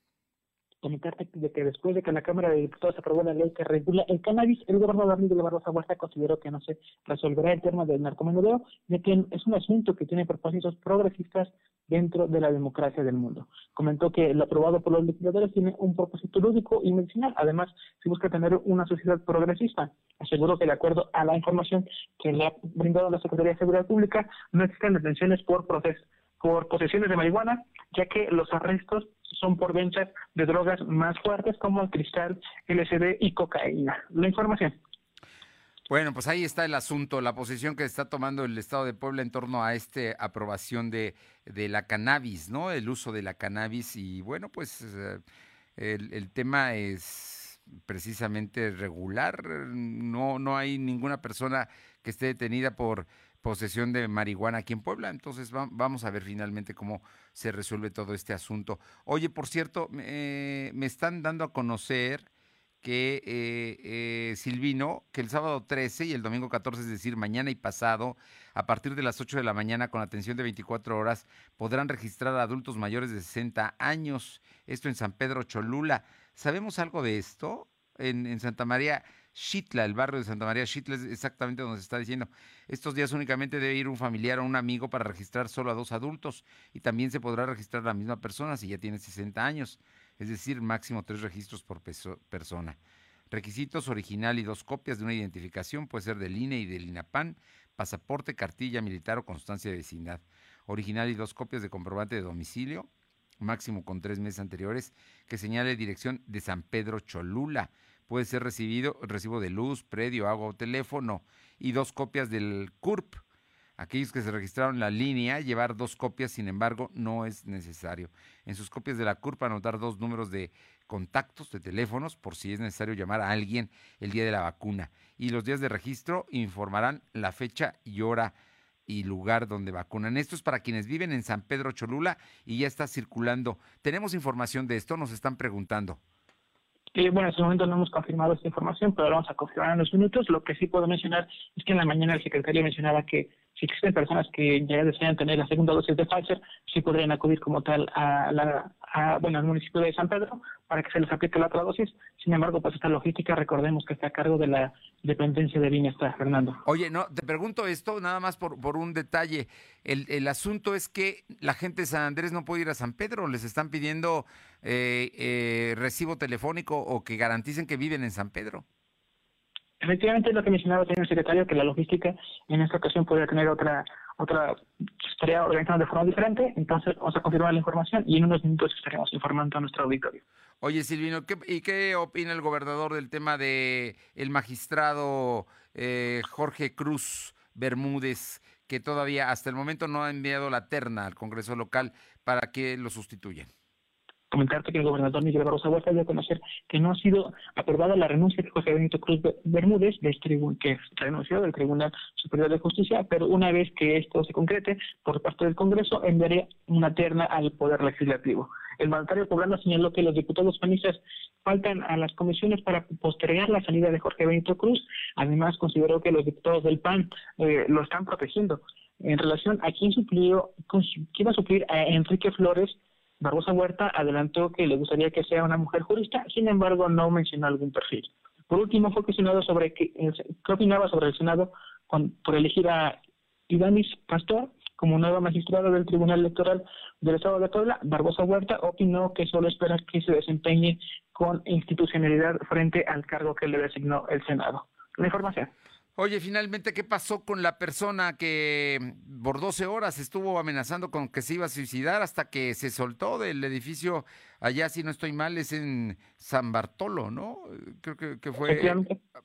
Speaker 3: comentarte de que después de que la Cámara de Diputados aprobó la ley que regula el cannabis, el gobernador Miguel Barbosa Huerta consideró que no se resolverá el tema del narcomenudeo, ya que es un asunto que tiene propósitos progresistas dentro de la democracia del mundo. Comentó que lo aprobado por los legisladores tiene un propósito lúdico y medicinal. Además, se busca tener una sociedad progresista. Aseguró que, de acuerdo a la información que le ha brindado la Secretaría de Seguridad Pública, no existen detenciones por por posesiones de marihuana, ya que los arrestos son por ventas de drogas más fuertes como el cristal, LSD y cocaína. La información.
Speaker 1: Bueno, pues ahí está el asunto, la posición que está tomando el Estado de Puebla en torno a esta aprobación de, de, la cannabis, ¿no? El uso de la cannabis y bueno, pues eh, el, el, tema es precisamente regular, no, no hay ninguna persona que esté detenida por posesión de marihuana aquí en Puebla. Entonces vamos a ver finalmente cómo se resuelve todo este asunto. Oye, por cierto, me están dando a conocer que eh, eh, Silvino, que el sábado 13 y el domingo 14, es decir, mañana y pasado, a partir de las 8 de la mañana, con atención de 24 horas, podrán registrar a adultos mayores de 60 años. Esto en San Pedro Cholula. ¿Sabemos algo de esto? En, en Santa María Xitla, el barrio de Santa María Xitla es exactamente donde se está diciendo. Estos días únicamente debe ir un familiar o un amigo para registrar solo a dos adultos y también se podrá registrar la misma persona si ya tiene 60 años, es decir, máximo tres registros por persona. Requisitos original y dos copias de una identificación, puede ser del INE y del INAPAN, pasaporte, cartilla militar o constancia de vecindad. Original y dos copias de comprobante de domicilio, máximo con tres meses anteriores, que señale dirección de San Pedro Cholula puede ser recibido recibo de luz, predio, agua o teléfono y dos copias del CURP. Aquellos que se registraron en la línea, llevar dos copias, sin embargo, no es necesario. En sus copias de la CURP anotar dos números de contactos de teléfonos por si es necesario llamar a alguien el día de la vacuna. Y los días de registro informarán la fecha y hora y lugar donde vacunan. Esto es para quienes viven en San Pedro Cholula y ya está circulando. Tenemos información de esto, nos están preguntando
Speaker 3: bueno, en este momento no hemos confirmado esta información, pero lo vamos a confirmar en unos minutos. Lo que sí puedo mencionar es que en la mañana el secretario mencionaba que si existen personas que ya desean tener la segunda dosis de Pfizer, sí podrían acudir como tal a la, bueno, al municipio de San Pedro para que se les aplique la otra dosis. Sin embargo, pues esta logística, recordemos que está a cargo de la dependencia de Bienestar, Fernando.
Speaker 1: Oye, no, te pregunto esto nada más por, por un detalle. El, el asunto es que la gente de San Andrés no puede ir a San Pedro, les están pidiendo eh, eh, recibo telefónico o que garanticen que viven en San Pedro.
Speaker 3: Efectivamente, es lo que mencionaba el señor secretario, que la logística en esta ocasión podría tener otra, otra, estaría organizada de forma diferente, entonces vamos a confirmar la información y en unos minutos estaremos informando a nuestro auditorio.
Speaker 1: Oye, Silvino, ¿y qué opina el gobernador del tema de el magistrado eh, Jorge Cruz Bermúdez, que todavía hasta el momento no ha enviado la terna al Congreso local para que lo sustituyan?
Speaker 3: Comentarte que el gobernador Miguel Barroso Huerta dio a conocer que no ha sido aprobada la renuncia de José Benito Cruz Bermúdez, del que renunció del Tribunal Superior de Justicia, pero una vez que esto se concrete por parte del Congreso, enviaría una terna al Poder Legislativo. El mandatario poblano señaló que los diputados panistas faltan a las comisiones para postergar la salida de Jorge Benito Cruz. Además, consideró que los diputados del PAN eh, lo están protegiendo. En relación a quién, suplió, quién va a suplir a Enrique Flores, Barbosa Huerta adelantó que le gustaría que sea una mujer jurista, sin embargo no mencionó algún perfil. Por último, fue cuestionado sobre qué, qué opinaba sobre el Senado por elegir a Ivanis Pastor como nuevo magistrado del Tribunal Electoral del Estado de Puebla. Barbosa Huerta opinó que solo espera que se desempeñe con institucionalidad frente al cargo que le designó el Senado. La información.
Speaker 1: Oye, finalmente, ¿qué pasó con la persona que por 12 horas estuvo amenazando con que se iba a suicidar hasta que se soltó del edificio? Allá, si no estoy mal, es en San Bartolo, ¿no? Creo que, fue...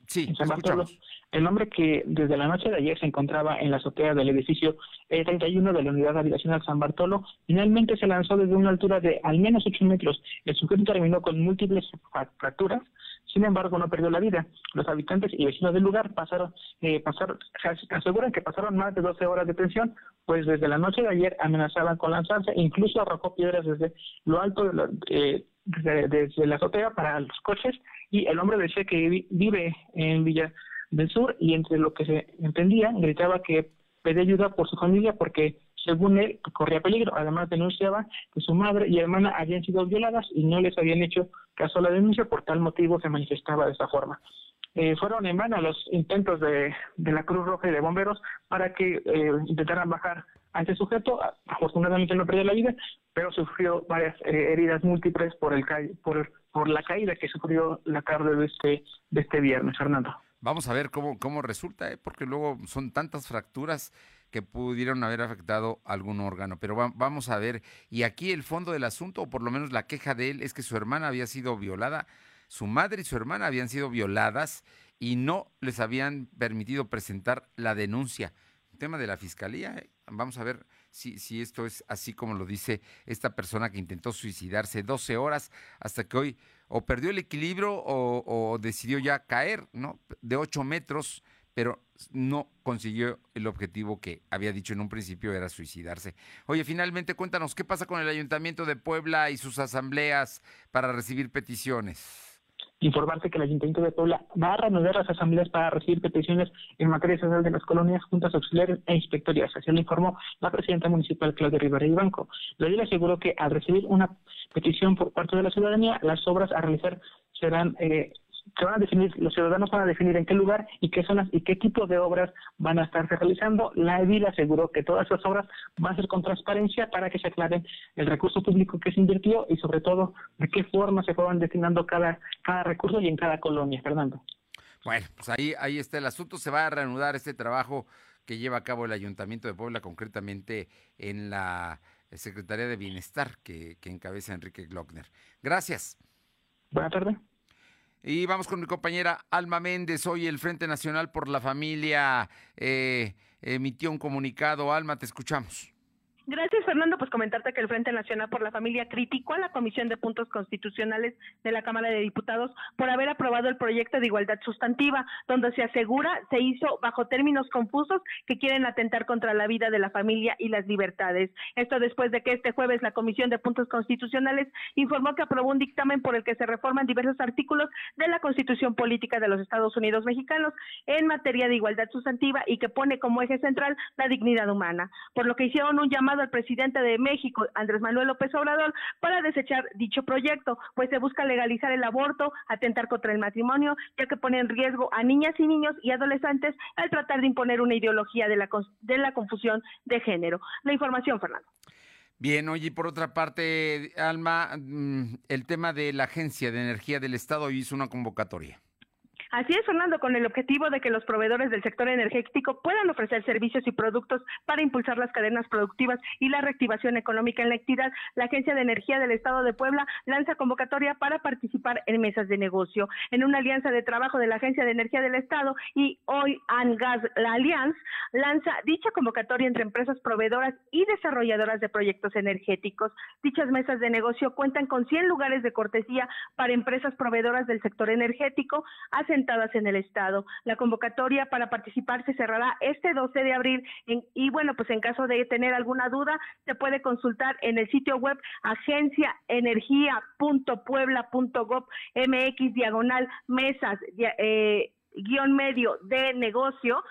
Speaker 1: Sí,
Speaker 3: San Bartolo. El hombre que desde la noche de ayer se encontraba en la azotea del edificio 31 de la Unidad Habitacional San Bartolo, finalmente se lanzó desde una altura de al menos 8 metros. El sujeto terminó con múltiples fracturas sin embargo, no perdió la vida. Los habitantes y vecinos del lugar pasaron, eh, pasaron, aseguran que pasaron más de 12 horas de tensión, pues desde la noche de ayer amenazaban con lanzarse, incluso arrojó piedras desde lo alto de la, eh, desde, la azotea para los coches, y el hombre decía que vive en Villa del Sur y entre lo que se entendía, gritaba que pedía ayuda por su familia porque según él, corría peligro. Además, denunciaba que su madre y hermana habían sido violadas y no les habían hecho caso a la denuncia, por tal motivo se manifestaba de esta forma. Eh, fueron en vano los intentos de, la Cruz Roja y de bomberos para que eh, intentaran bajar a este sujeto. Afortunadamente no perdió la vida, pero sufrió varias eh, heridas múltiples por, el por, por la caída que sufrió la tarde de este, de este viernes, Fernando.
Speaker 1: Vamos a ver cómo, cómo resulta, porque luego son tantas fracturas que pudieron haber afectado algún órgano. Pero vamos a ver, y aquí el fondo del asunto, o por lo menos la queja de él, es que su hermana había sido violada, su madre y su hermana habían sido violadas y no les habían permitido presentar la denuncia. tema de la fiscalía, ¿eh? vamos a ver si, si esto es así como lo dice esta persona que intentó suicidarse 12 horas hasta que hoy o perdió el equilibrio o, o decidió ya caer, ¿no? De 8 metros pero no consiguió el objetivo que había dicho en un principio, era suicidarse. Oye, finalmente cuéntanos, ¿qué pasa con el Ayuntamiento de Puebla y sus asambleas para recibir peticiones?
Speaker 3: Informarte que el Ayuntamiento de Puebla va a reanudar las asambleas para recibir peticiones en materia social de las colonias, juntas auxiliares e inspectorías. Así lo informó la presidenta municipal Claudia Rivera Banco. La le aseguró que al recibir una petición por parte de la ciudadanía, las obras a realizar serán eh, se van a definir, los ciudadanos van a definir en qué lugar y qué zonas y qué tipo de obras van a estarse realizando. La EDIL aseguró que todas esas obras van a ser con transparencia para que se aclaren el recurso público que se invirtió y sobre todo de qué forma se fueron destinando cada, cada recurso y en cada colonia. Fernando.
Speaker 1: Bueno, pues ahí, ahí está el asunto. Se va a reanudar este trabajo que lleva a cabo el Ayuntamiento de Puebla, concretamente en la Secretaría de Bienestar que, que encabeza Enrique Glockner. Gracias.
Speaker 3: Buenas tardes.
Speaker 1: Y vamos con mi compañera Alma Méndez. Hoy el Frente Nacional por la Familia eh, emitió un comunicado. Alma, te escuchamos.
Speaker 6: Gracias, Fernando. Pues comentarte que el Frente Nacional por la Familia criticó a la Comisión de Puntos Constitucionales de la Cámara de Diputados por haber aprobado el proyecto de igualdad sustantiva, donde se asegura se hizo bajo términos confusos que quieren atentar contra la vida de la familia y las libertades. Esto después de que este jueves la Comisión de Puntos Constitucionales informó que aprobó un dictamen por el que se reforman diversos artículos de la Constitución Política de los Estados Unidos Mexicanos en materia de igualdad sustantiva y que pone como eje central la dignidad humana, por lo que hicieron un llamado al presidente de México, Andrés Manuel López Obrador, para desechar dicho proyecto, pues se busca legalizar el aborto, atentar contra el matrimonio, ya que pone en riesgo a niñas y niños y adolescentes al tratar de imponer una ideología de la, de la confusión de género. La información, Fernando.
Speaker 1: Bien, oye, por otra parte, Alma, mm, el tema de la Agencia de Energía del Estado hizo una convocatoria.
Speaker 6: Así es, Fernando, con el objetivo de que los proveedores del sector energético puedan ofrecer servicios y productos para impulsar las cadenas productivas y la reactivación económica en la entidad, la Agencia de Energía del Estado de Puebla lanza convocatoria para participar en mesas de negocio. En una alianza de trabajo de la Agencia de Energía del Estado y hoy ANGAS, la Alianza, lanza dicha convocatoria entre empresas proveedoras y desarrolladoras de proyectos energéticos. Dichas mesas de negocio cuentan con 100 lugares de cortesía para empresas proveedoras del sector energético, hacen
Speaker 5: en el Estado. La convocatoria para participar se cerrará este 12 de abril y bueno, pues en caso de tener alguna duda, se puede consultar en el sitio web agenciaenergia.puebla.gov.mx diagonal mesas eh, guion medio de negocio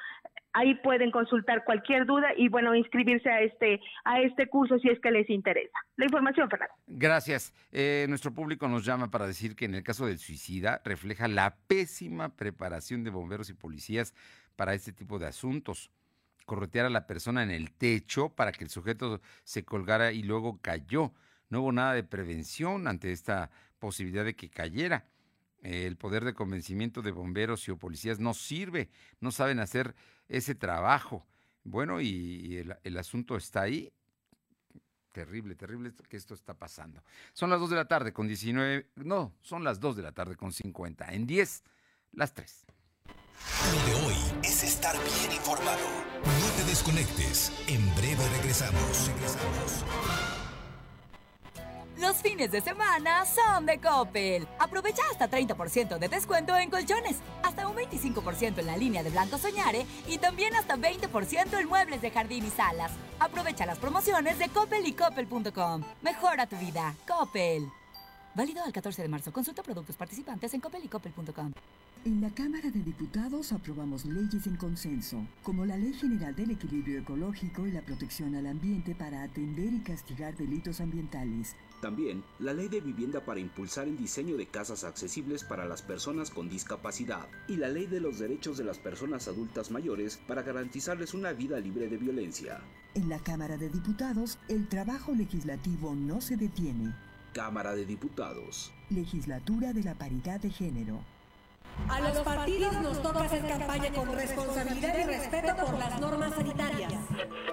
Speaker 5: ahí pueden consultar cualquier duda y bueno inscribirse a este a este curso si es que les interesa. La información Fernando.
Speaker 1: Gracias. Eh, nuestro público nos llama para decir que en el caso del suicida refleja la pésima preparación de bomberos y policías para este tipo de asuntos. Corretear a la persona en el techo para que el sujeto se colgara y luego cayó. No hubo nada de prevención ante esta posibilidad de que cayera. El poder de convencimiento de bomberos y o policías no sirve, no saben hacer ese trabajo. Bueno, y, el, asunto está ahí. Terrible, terrible que esto está pasando. Son las 2 de la tarde con 19, no, son las 2 de la tarde con 50. En 10, las 3.
Speaker 2: Lo de hoy es estar bien informado. No te desconectes. En breve regresamos. Regresamos.
Speaker 8: Los fines de semana son de Coppel. Aprovecha hasta 30% de descuento en colchones, hasta un 25% en la línea de Blanco Soñare y también hasta 20% en muebles de jardín y salas. Aprovecha las promociones de Coppel y Coppel.com. Mejora tu vida. Coppel. Válido al 14 de marzo. Consulta productos participantes en coppel y coppel.com.
Speaker 21: En la Cámara de Diputados aprobamos leyes en consenso, como la Ley General del Equilibrio Ecológico y la Protección al Ambiente para atender y castigar delitos ambientales.
Speaker 22: También la Ley de Vivienda para impulsar el diseño de casas accesibles para las personas con discapacidad y la Ley de los Derechos de las Personas Adultas Mayores para garantizarles una vida libre de violencia.
Speaker 21: En la Cámara de Diputados, el trabajo legislativo no se detiene.
Speaker 22: Cámara de Diputados.
Speaker 21: Legislatura de la Paridad de Género.
Speaker 23: A los partidos nos toca hacer campaña con responsabilidad y respeto por las normas sanitarias.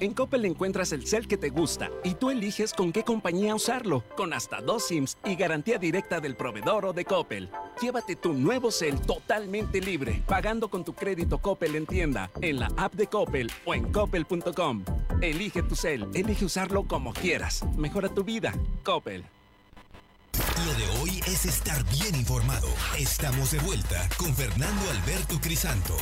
Speaker 10: En Coppel encuentras el cel que te gusta y tú eliges con qué compañía usarlo, con hasta dos SIMs y garantía directa del proveedor o de Coppel. Llévate tu nuevo cel totalmente libre, pagando con tu crédito Coppel en tienda, en la app de Coppel o en coppel.com. Elige tu cel, elige usarlo como quieras. Mejora tu vida. Coppel.
Speaker 2: Lo de hoy es estar bien informado. Estamos de vuelta con Fernando Alberto Crisanto.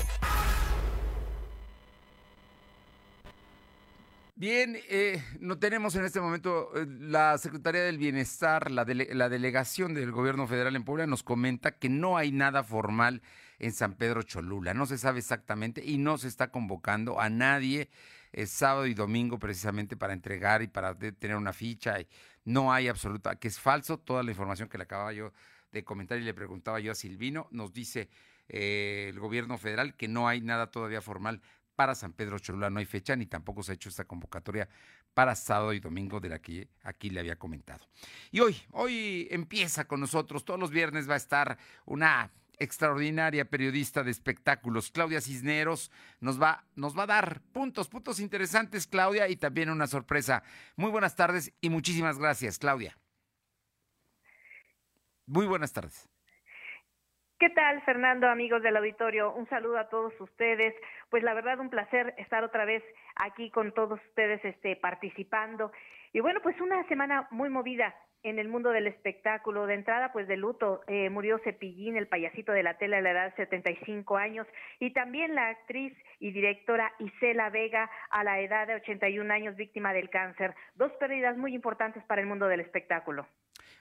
Speaker 1: Bien, eh, no tenemos en este momento eh, la Secretaría del Bienestar, la, la delegación del Gobierno Federal en Puebla nos comenta que no hay nada formal en San Pedro Cholula, no se sabe exactamente y no se está convocando a nadie es sábado y domingo precisamente para entregar y para tener una ficha. Y no hay absoluta, que es falso toda la información que le acababa yo de comentar y le preguntaba yo a Silvino, nos dice eh, el gobierno federal que no hay nada todavía formal para San Pedro Cholula no hay fecha ni tampoco se ha hecho esta convocatoria para sábado y domingo de la que aquí le había comentado. Y hoy, hoy empieza con nosotros, todos los viernes va a estar una extraordinaria periodista de espectáculos, Claudia Cisneros, nos va, nos va a dar puntos, puntos interesantes, Claudia, y también una sorpresa. Muy buenas tardes y muchísimas gracias, Claudia. Muy buenas tardes.
Speaker 24: ¿Qué tal, Fernando, amigos del auditorio? Un saludo a todos ustedes. Pues la verdad, un placer estar otra vez aquí con todos ustedes este, participando. Y bueno, pues una semana muy movida en el mundo del espectáculo. De entrada, pues de luto, eh, murió Cepillín, el payasito de la tele a la edad de 75 años, y también la actriz y directora Isela Vega a la edad de 81 años, víctima del cáncer. Dos pérdidas muy importantes para el mundo del espectáculo.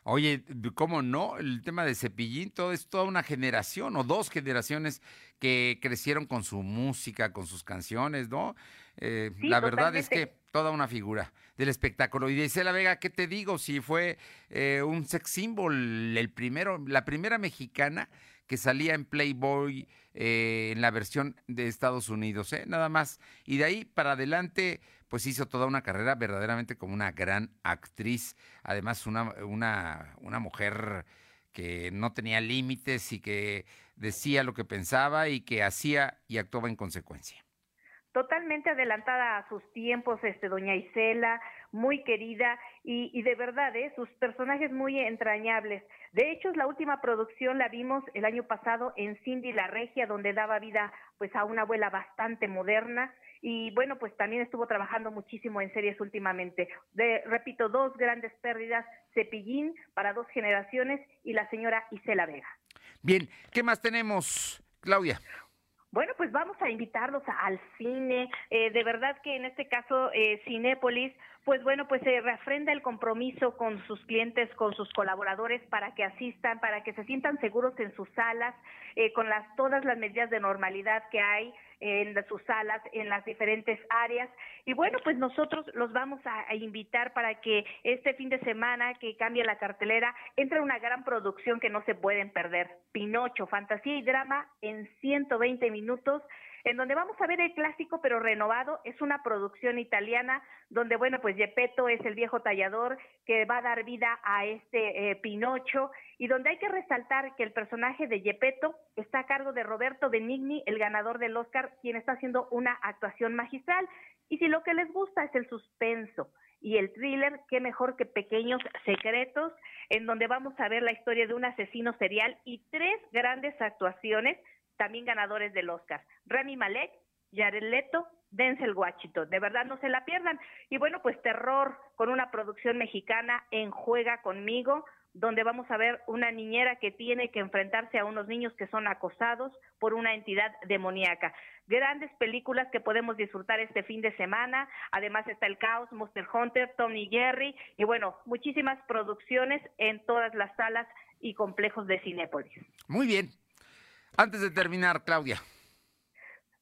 Speaker 1: Oye, ¿cómo no? El tema de Cepillín, todo es toda una generación o dos generaciones que crecieron con su música, con sus canciones, ¿no? Eh, la verdad es que toda una figura del espectáculo. Y dice la Vega, ¿qué te digo? Si fue eh, un sex symbol, el primero, la primera mexicana que salía en Playboy eh, en la versión de Estados Unidos, ¿eh? Nada más. Y de ahí para adelante pues hizo toda una carrera verdaderamente como una gran actriz, además una, una, una mujer que no tenía límites y que decía lo que pensaba y que hacía y actuaba en consecuencia.
Speaker 24: totalmente adelantada a sus tiempos, este, doña Isela, muy querida y, y de verdad, ¿eh? sus personajes muy entrañables. De hecho, la última producción la vimos el año pasado en Cindy la Regia, donde daba vida pues a una abuela bastante moderna y bueno, pues también estuvo trabajando muchísimo en series últimamente. De, repito, dos grandes pérdidas, Cepillín para dos generaciones y la señora Isela Vega.
Speaker 1: Bien, ¿qué más tenemos, Claudia?
Speaker 24: Bueno, pues vamos a invitarlos al cine. Eh, de verdad que en este caso, eh, Cinépolis, pues bueno, pues se refrenda el compromiso con sus clientes, con sus colaboradores para que asistan, para que se sientan seguros en sus salas, eh, con las todas las medidas de normalidad que hay en sus salas, en las diferentes áreas. Y bueno, pues nosotros los vamos a, a, invitar para que este fin de semana que cambie la cartelera, entre una gran producción que no se pueden perder. Pinocho, fantasía y drama en 120 minutos en donde vamos a ver el clásico pero renovado. Es una producción italiana donde, bueno, pues Gepetto es el viejo tallador que va a dar vida a este eh, Pinocho y donde hay que resaltar que el personaje de Gepetto está a cargo de Roberto Benigni, el ganador del Oscar, quien está haciendo una actuación magistral. Y si lo que les gusta es el suspenso, y el thriller, qué mejor que Pequeños Secretos, en donde vamos a ver la historia de un asesino serial y tres grandes actuaciones también ganadores del Oscar. Rami Malek, Jared Leto, Denzel Washington. De verdad no se la pierdan. Y bueno, pues terror con una producción mexicana en Juega conmigo, donde vamos a ver una niñera que tiene que enfrentarse a unos niños que son acosados por una entidad demoníaca. Grandes películas que podemos disfrutar este fin de semana. Además está El Caos, Monster Hunter, Tony Jerry y bueno, muchísimas producciones en todas las salas y complejos de Cinépolis.
Speaker 1: Muy bien, antes de terminar, Claudia.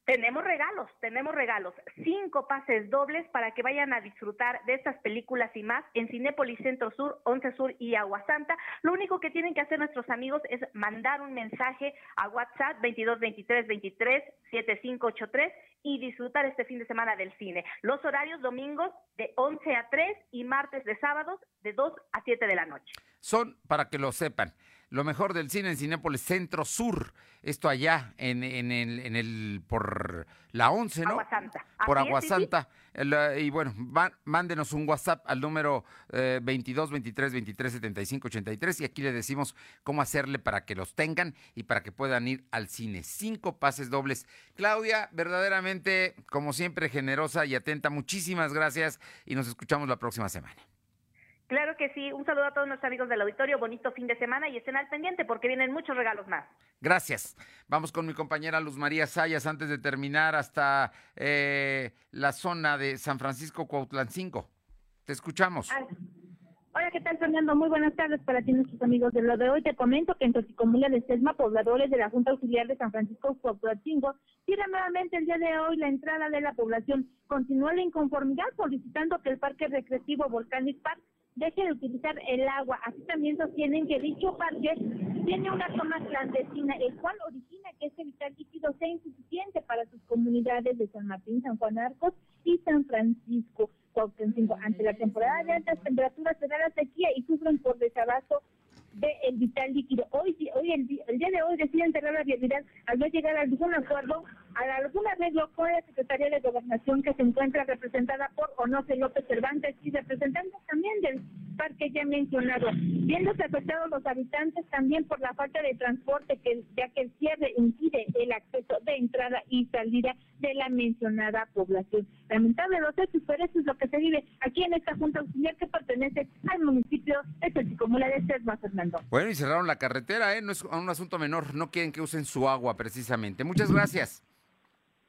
Speaker 24: Tenemos regalos, tenemos regalos. Cinco pases dobles para que vayan a disfrutar de estas películas y más en Cinépolis Centro Sur, Once Sur y Agua Santa. Lo único que tienen que hacer nuestros amigos es mandar un mensaje a WhatsApp 22 23 23 7583 y disfrutar este fin de semana del cine. Los horarios domingos de 11 a 3 y martes de sábados de 2 a 7 de la noche.
Speaker 1: Son, para que lo sepan, lo mejor del cine en Cinépolis Centro Sur. Esto allá en, en, el, en el por la 11, ¿no?
Speaker 24: Aguasanta.
Speaker 1: Por Aguasanta. Sí. Y bueno, va, mándenos un WhatsApp al número eh, 22 23 23 75 83 y aquí le decimos cómo hacerle para que los tengan y para que puedan ir al cine. Cinco pases dobles. Claudia, verdaderamente, como siempre, generosa y atenta. Muchísimas gracias y nos escuchamos la próxima semana.
Speaker 24: Claro que sí. Un saludo a todos nuestros amigos del auditorio. Bonito fin de semana y estén al pendiente porque vienen muchos regalos más.
Speaker 1: Gracias. Vamos con mi compañera Luz María Sayas antes de terminar hasta eh, la zona de San Francisco Cuautlancingo. Te escuchamos.
Speaker 25: Ay. Hola, ¿qué tal, Fernando? Muy buenas tardes para ti, nuestros amigos de lo de hoy. Te comento que en Toxicomula de Sesma, pobladores de la Junta Auxiliar de San Francisco Cuautlancingo, cierran nuevamente el día de hoy la entrada de la población. Continúa la inconformidad solicitando que el Parque Recreativo Volcanic Park deje de utilizar el agua. Así también sostienen que dicho parque tiene una toma clandestina, el cual origina que este vital líquido sea insuficiente para sus comunidades de San Martín, San Juan Arcos y San Francisco. Ante la temporada de altas temperaturas se da la sequía y sufren por desabasto de el vital líquido. Hoy, hoy el, el, día de hoy deciden cerrar la vialidad al no llegar a algún acuerdo, a algún arreglo con la Secretaría de Gobernación que se encuentra representada por Onofre López Cervantes y representantes también del parque ya mencionado. Viéndose afectados los habitantes también por la falta de transporte, que ya que el cierre impide el acceso de entrada y salida de la mencionada población. Lamentable los hechos, pero eso es lo que se vive aquí en esta Junta Auxiliar que pertenece al municipio de Tochicomula de Sesma, Fernando.
Speaker 1: Bueno, y cerraron la carretera, ¿eh? No es un asunto menor, no quieren que usen su agua precisamente. Muchas gracias.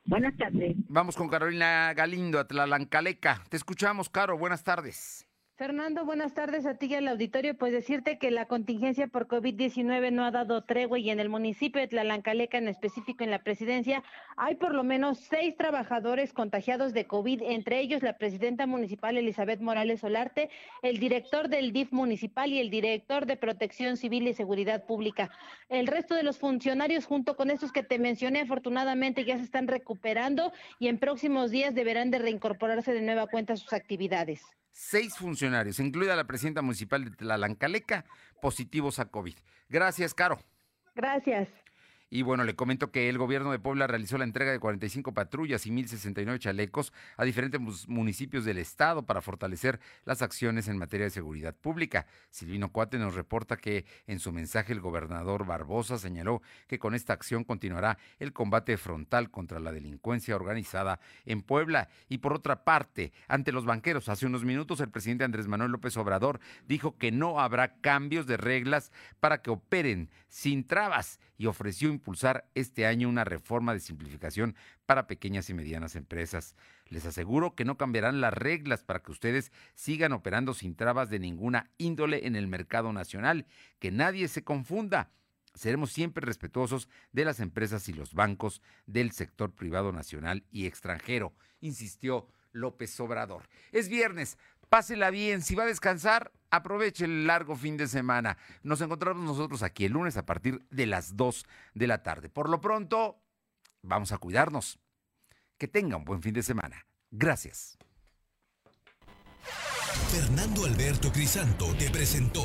Speaker 25: Buenas tardes.
Speaker 1: Vamos con Carolina Galindo, Atlalancaleca. Te escuchamos, Caro. Buenas tardes.
Speaker 26: Fernando, buenas tardes a ti y al auditorio. Pues decirte que la contingencia por COVID-19 no ha dado tregua y en el municipio de Tlalancaleca, en específico en la presidencia, hay por lo menos seis trabajadores contagiados de COVID, entre ellos la presidenta municipal Elizabeth Morales Solarte, el director del DIF municipal y el director de Protección Civil y Seguridad Pública. El resto de los funcionarios, junto con estos que te mencioné, afortunadamente ya se están recuperando y en próximos días deberán de reincorporarse de nueva cuenta a sus actividades
Speaker 1: seis funcionarios, incluida la presidenta municipal de Tlalancaleca, positivos a COVID. Gracias, Caro.
Speaker 26: Gracias.
Speaker 1: Y bueno, le comento que el gobierno de Puebla realizó la entrega de 45 patrullas y 1.069 chalecos a diferentes municipios del estado para fortalecer las acciones en materia de seguridad pública. Silvino Cuate nos reporta que en su mensaje el gobernador Barbosa señaló que con esta acción continuará el combate frontal contra la delincuencia organizada en Puebla. Y por otra parte, ante los banqueros, hace unos minutos el presidente Andrés Manuel López Obrador dijo que no habrá cambios de reglas para que operen sin trabas y ofreció impulsar este año una reforma de simplificación para pequeñas y medianas empresas. Les aseguro que no cambiarán las reglas para que ustedes sigan operando sin trabas de ninguna índole en el mercado nacional, que nadie se confunda. Seremos siempre respetuosos de las empresas y los bancos del sector privado nacional y extranjero, insistió López Obrador. Es viernes, pásela bien, si va a descansar, aproveche el largo fin de semana. Nos encontramos nosotros aquí el lunes a partir de las 2 de la tarde. Por lo pronto, vamos a cuidarnos. Que tenga un buen fin de semana. Gracias.
Speaker 2: Fernando Alberto Crisanto te presentó